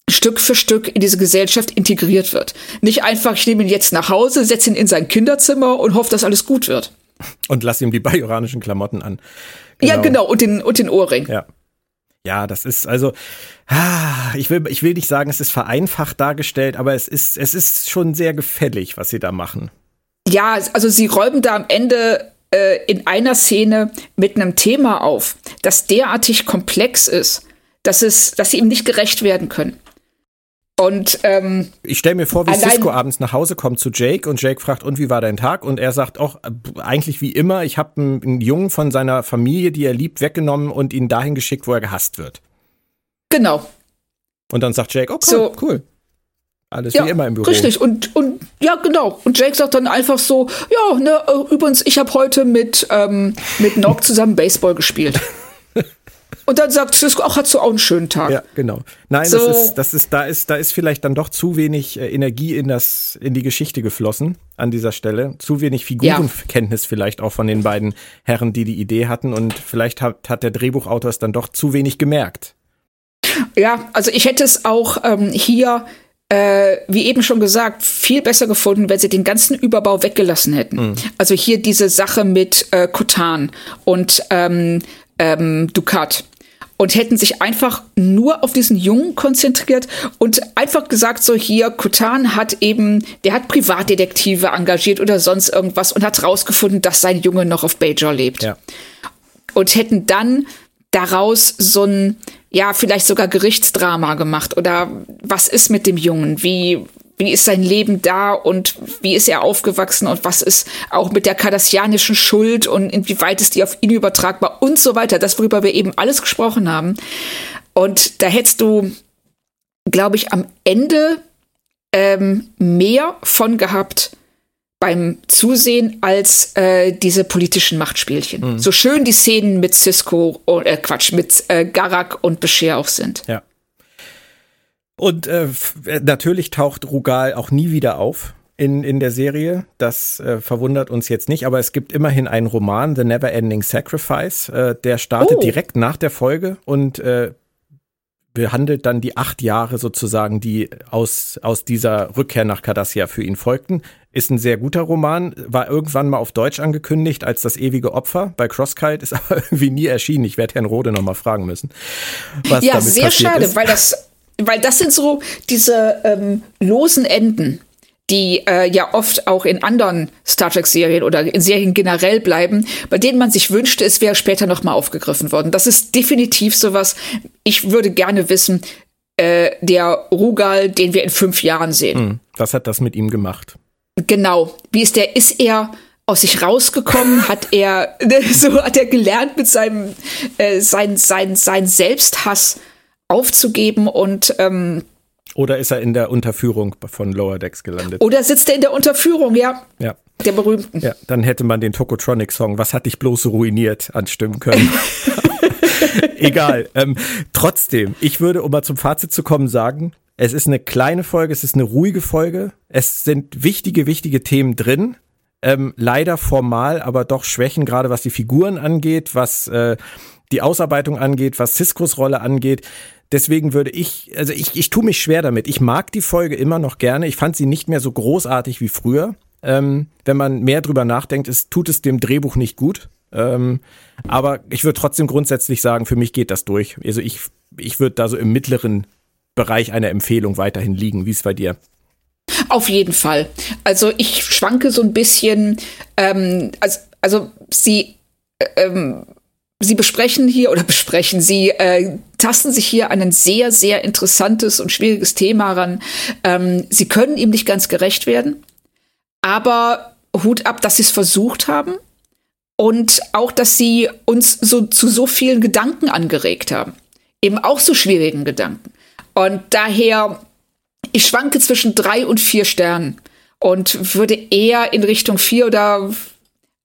Stück für Stück in diese Gesellschaft integriert wird. Nicht einfach, ich nehme ihn jetzt nach Hause, setze ihn in sein Kinderzimmer und hoffe, dass alles gut wird. Und lass ihm die bajoranischen Klamotten an. Genau. Ja, genau, und den, und den Ohrring. Ja. Ja, das ist also, ah, ich will, ich will nicht sagen, es ist vereinfacht dargestellt, aber es ist, es ist schon sehr gefällig, was sie da machen. Ja, also sie räumen da am Ende äh, in einer Szene mit einem Thema auf, das derartig komplex ist, dass es, dass sie ihm nicht gerecht werden können. Und ähm, ich stelle mir vor, wie Cisco abends nach Hause kommt zu Jake und Jake fragt, und wie war dein Tag? Und er sagt auch, äh, eigentlich wie immer, ich habe einen, einen Jungen von seiner Familie, die er liebt, weggenommen und ihn dahin geschickt, wo er gehasst wird. Genau. Und dann sagt Jake, oh cool, so, cool. Alles ja, wie immer im Büro. Richtig, und, und ja, genau. Und Jake sagt dann einfach so, ja, ne, äh, übrigens, ich habe heute mit, ähm, mit Nock zusammen Baseball gespielt. Und dann sagt Cisco, auch hast du auch einen schönen Tag. Ja, genau. Nein, so. das ist, das ist, da ist, da ist vielleicht dann doch zu wenig äh, Energie in das, in die Geschichte geflossen an dieser Stelle. Zu wenig Figurenkenntnis ja. vielleicht auch von den beiden Herren, die die Idee hatten. Und vielleicht hat, hat der Drehbuchautor es dann doch zu wenig gemerkt. Ja, also ich hätte es auch ähm, hier äh, wie eben schon gesagt, viel besser gefunden, wenn sie den ganzen Überbau weggelassen hätten. Mhm. Also hier diese Sache mit äh, Kotan und ähm, ähm, Ducat und hätten sich einfach nur auf diesen Jungen konzentriert und einfach gesagt, so hier, Kutan hat eben, der hat Privatdetektive engagiert oder sonst irgendwas und hat rausgefunden, dass sein Junge noch auf Bajor lebt. Ja. Und hätten dann daraus so ein, ja, vielleicht sogar Gerichtsdrama gemacht oder was ist mit dem Jungen? Wie, wie ist sein Leben da und wie ist er aufgewachsen und was ist auch mit der kardassianischen Schuld und inwieweit ist die auf ihn übertragbar und so weiter. Das, worüber wir eben alles gesprochen haben. Und da hättest du, glaube ich, am Ende ähm, mehr von gehabt beim Zusehen als äh, diese politischen Machtspielchen. Mhm. So schön die Szenen mit Cisco, äh, Quatsch, mit äh, Garak und Bashir auch sind. Ja. Und äh, äh, natürlich taucht Rugal auch nie wieder auf in, in der Serie. Das äh, verwundert uns jetzt nicht, aber es gibt immerhin einen Roman, The Never Ending Sacrifice, äh, der startet oh. direkt nach der Folge und äh, behandelt dann die acht Jahre sozusagen, die aus, aus dieser Rückkehr nach Cardassia für ihn folgten. Ist ein sehr guter Roman, war irgendwann mal auf Deutsch angekündigt als das ewige Opfer bei Crosskite, ist aber irgendwie nie erschienen. Ich werde Herrn Rode nochmal fragen müssen. Was ja, sehr schade, ist. weil das weil das sind so diese ähm, losen Enden, die äh, ja oft auch in anderen Star Trek-Serien oder in Serien generell bleiben, bei denen man sich wünschte, es wäre später noch mal aufgegriffen worden. Das ist definitiv sowas. Ich würde gerne wissen, äh, der Rugal, den wir in fünf Jahren sehen. Hm, was hat das mit ihm gemacht? Genau. Wie ist der? Ist er aus sich rausgekommen? hat er so hat er gelernt mit seinem äh, sein sein sein Selbsthass aufzugeben und ähm, oder ist er in der Unterführung von Lower Decks gelandet? Oder sitzt er in der Unterführung, ja. Ja. Der berühmten. Ja, dann hätte man den Tokotronic-Song, was hat dich bloß ruiniert, anstimmen können. Egal. Ähm, trotzdem, ich würde, um mal zum Fazit zu kommen, sagen, es ist eine kleine Folge, es ist eine ruhige Folge. Es sind wichtige, wichtige Themen drin. Ähm, leider formal, aber doch Schwächen, gerade was die Figuren angeht, was äh, die Ausarbeitung angeht, was Ciscos Rolle angeht. Deswegen würde ich, also ich, ich tue mich schwer damit. Ich mag die Folge immer noch gerne. Ich fand sie nicht mehr so großartig wie früher. Ähm, wenn man mehr drüber nachdenkt, es tut es dem Drehbuch nicht gut. Ähm, aber ich würde trotzdem grundsätzlich sagen, für mich geht das durch. Also ich, ich würde da so im mittleren Bereich einer Empfehlung weiterhin liegen. Wie ist es bei dir? Auf jeden Fall. Also ich schwanke so ein bisschen. Ähm, also, also sie äh, ähm, Sie besprechen hier oder besprechen, Sie äh, tasten sich hier an ein sehr, sehr interessantes und schwieriges Thema ran. Ähm, Sie können ihm nicht ganz gerecht werden, aber Hut ab, dass Sie es versucht haben und auch, dass Sie uns so zu so vielen Gedanken angeregt haben. Eben auch so schwierigen Gedanken. Und daher, ich schwanke zwischen drei und vier Sternen und würde eher in Richtung vier oder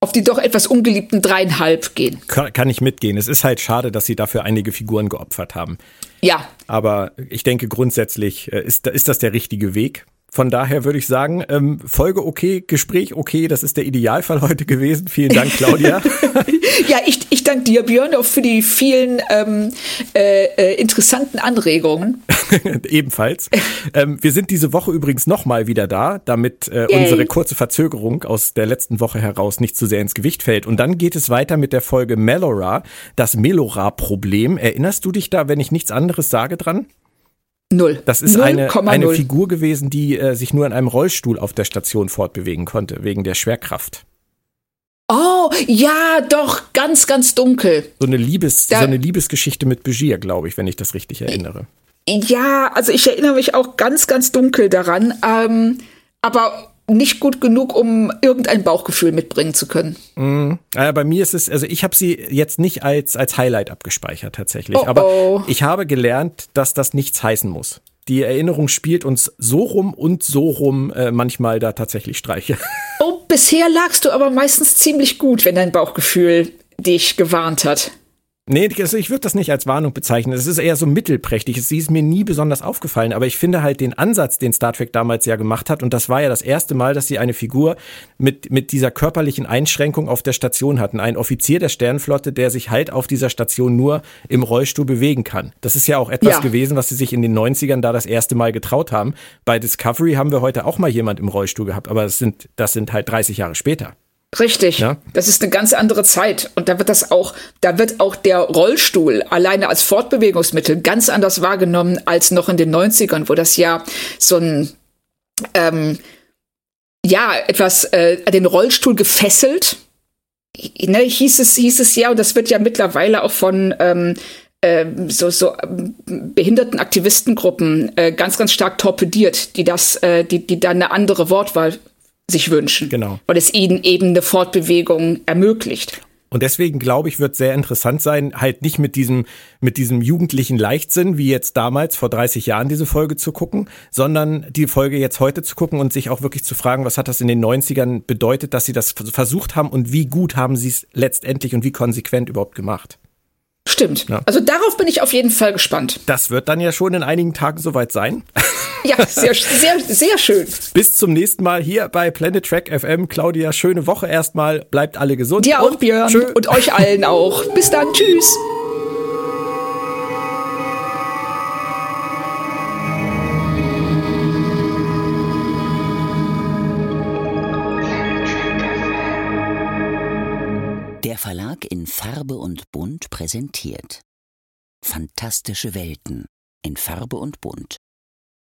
auf die doch etwas ungeliebten dreieinhalb gehen. Kann ich mitgehen. Es ist halt schade, dass sie dafür einige Figuren geopfert haben. Ja. Aber ich denke grundsätzlich äh, ist, ist das der richtige Weg. Von daher würde ich sagen, ähm, Folge okay, Gespräch okay, das ist der Idealfall heute gewesen. Vielen Dank, Claudia. ja, ich, ich danke dir, Björn, auch für die vielen ähm, äh, äh, interessanten Anregungen. Ebenfalls. ähm, wir sind diese Woche übrigens nochmal wieder da, damit äh, unsere kurze Verzögerung aus der letzten Woche heraus nicht zu sehr ins Gewicht fällt. Und dann geht es weiter mit der Folge Melora, das Melora-Problem. Erinnerst du dich da, wenn ich nichts anderes sage, dran? Null. Das ist 0, eine, eine Figur gewesen, die äh, sich nur in einem Rollstuhl auf der Station fortbewegen konnte, wegen der Schwerkraft. Oh, ja, doch, ganz, ganz dunkel. So eine, Liebes, da, so eine Liebesgeschichte mit Begier, glaube ich, wenn ich das richtig erinnere. Ja, also ich erinnere mich auch ganz, ganz dunkel daran. Ähm, aber nicht gut genug, um irgendein Bauchgefühl mitbringen zu können. Mhm. Ja, bei mir ist es, also ich habe sie jetzt nicht als, als Highlight abgespeichert tatsächlich, oh, aber oh. ich habe gelernt, dass das nichts heißen muss. Die Erinnerung spielt uns so rum und so rum äh, manchmal da tatsächlich Streiche. Oh, bisher lagst du aber meistens ziemlich gut, wenn dein Bauchgefühl dich gewarnt hat. Nee, also ich würde das nicht als Warnung bezeichnen. Es ist eher so mittelprächtig. Sie ist mir nie besonders aufgefallen, aber ich finde halt den Ansatz, den Star Trek damals ja gemacht hat, und das war ja das erste Mal, dass sie eine Figur mit, mit dieser körperlichen Einschränkung auf der Station hatten. Ein Offizier der Sternenflotte, der sich halt auf dieser Station nur im Rollstuhl bewegen kann. Das ist ja auch etwas ja. gewesen, was sie sich in den 90ern da das erste Mal getraut haben. Bei Discovery haben wir heute auch mal jemand im Rollstuhl gehabt, aber das sind, das sind halt 30 Jahre später. Richtig. Ja? Das ist eine ganz andere Zeit. Und da wird das auch, da wird auch der Rollstuhl alleine als Fortbewegungsmittel ganz anders wahrgenommen als noch in den 90ern, wo das ja so ein, ähm, ja, etwas, äh, den Rollstuhl gefesselt, ne, hieß es, hieß es ja, und das wird ja mittlerweile auch von, ähm, ähm so, so ähm, behinderten Aktivistengruppen äh, ganz, ganz stark torpediert, die das, äh, die, die da eine andere Wortwahl sich wünschen. Genau. Weil es ihnen eben eine Fortbewegung ermöglicht. Und deswegen glaube ich, wird sehr interessant sein, halt nicht mit diesem, mit diesem jugendlichen Leichtsinn, wie jetzt damals vor 30 Jahren diese Folge zu gucken, sondern die Folge jetzt heute zu gucken und sich auch wirklich zu fragen, was hat das in den 90ern bedeutet, dass sie das versucht haben und wie gut haben sie es letztendlich und wie konsequent überhaupt gemacht. Stimmt. Ja. Also darauf bin ich auf jeden Fall gespannt. Das wird dann ja schon in einigen Tagen soweit sein. Ja, sehr, sehr, sehr schön. Bis zum nächsten Mal hier bei Planet Track FM. Claudia, schöne Woche erstmal. Bleibt alle gesund. Dir auch, Björn. Tschö. Und euch allen auch. Bis dann. Tschüss. Verlag in Farbe und Bunt präsentiert. Fantastische Welten in Farbe und Bunt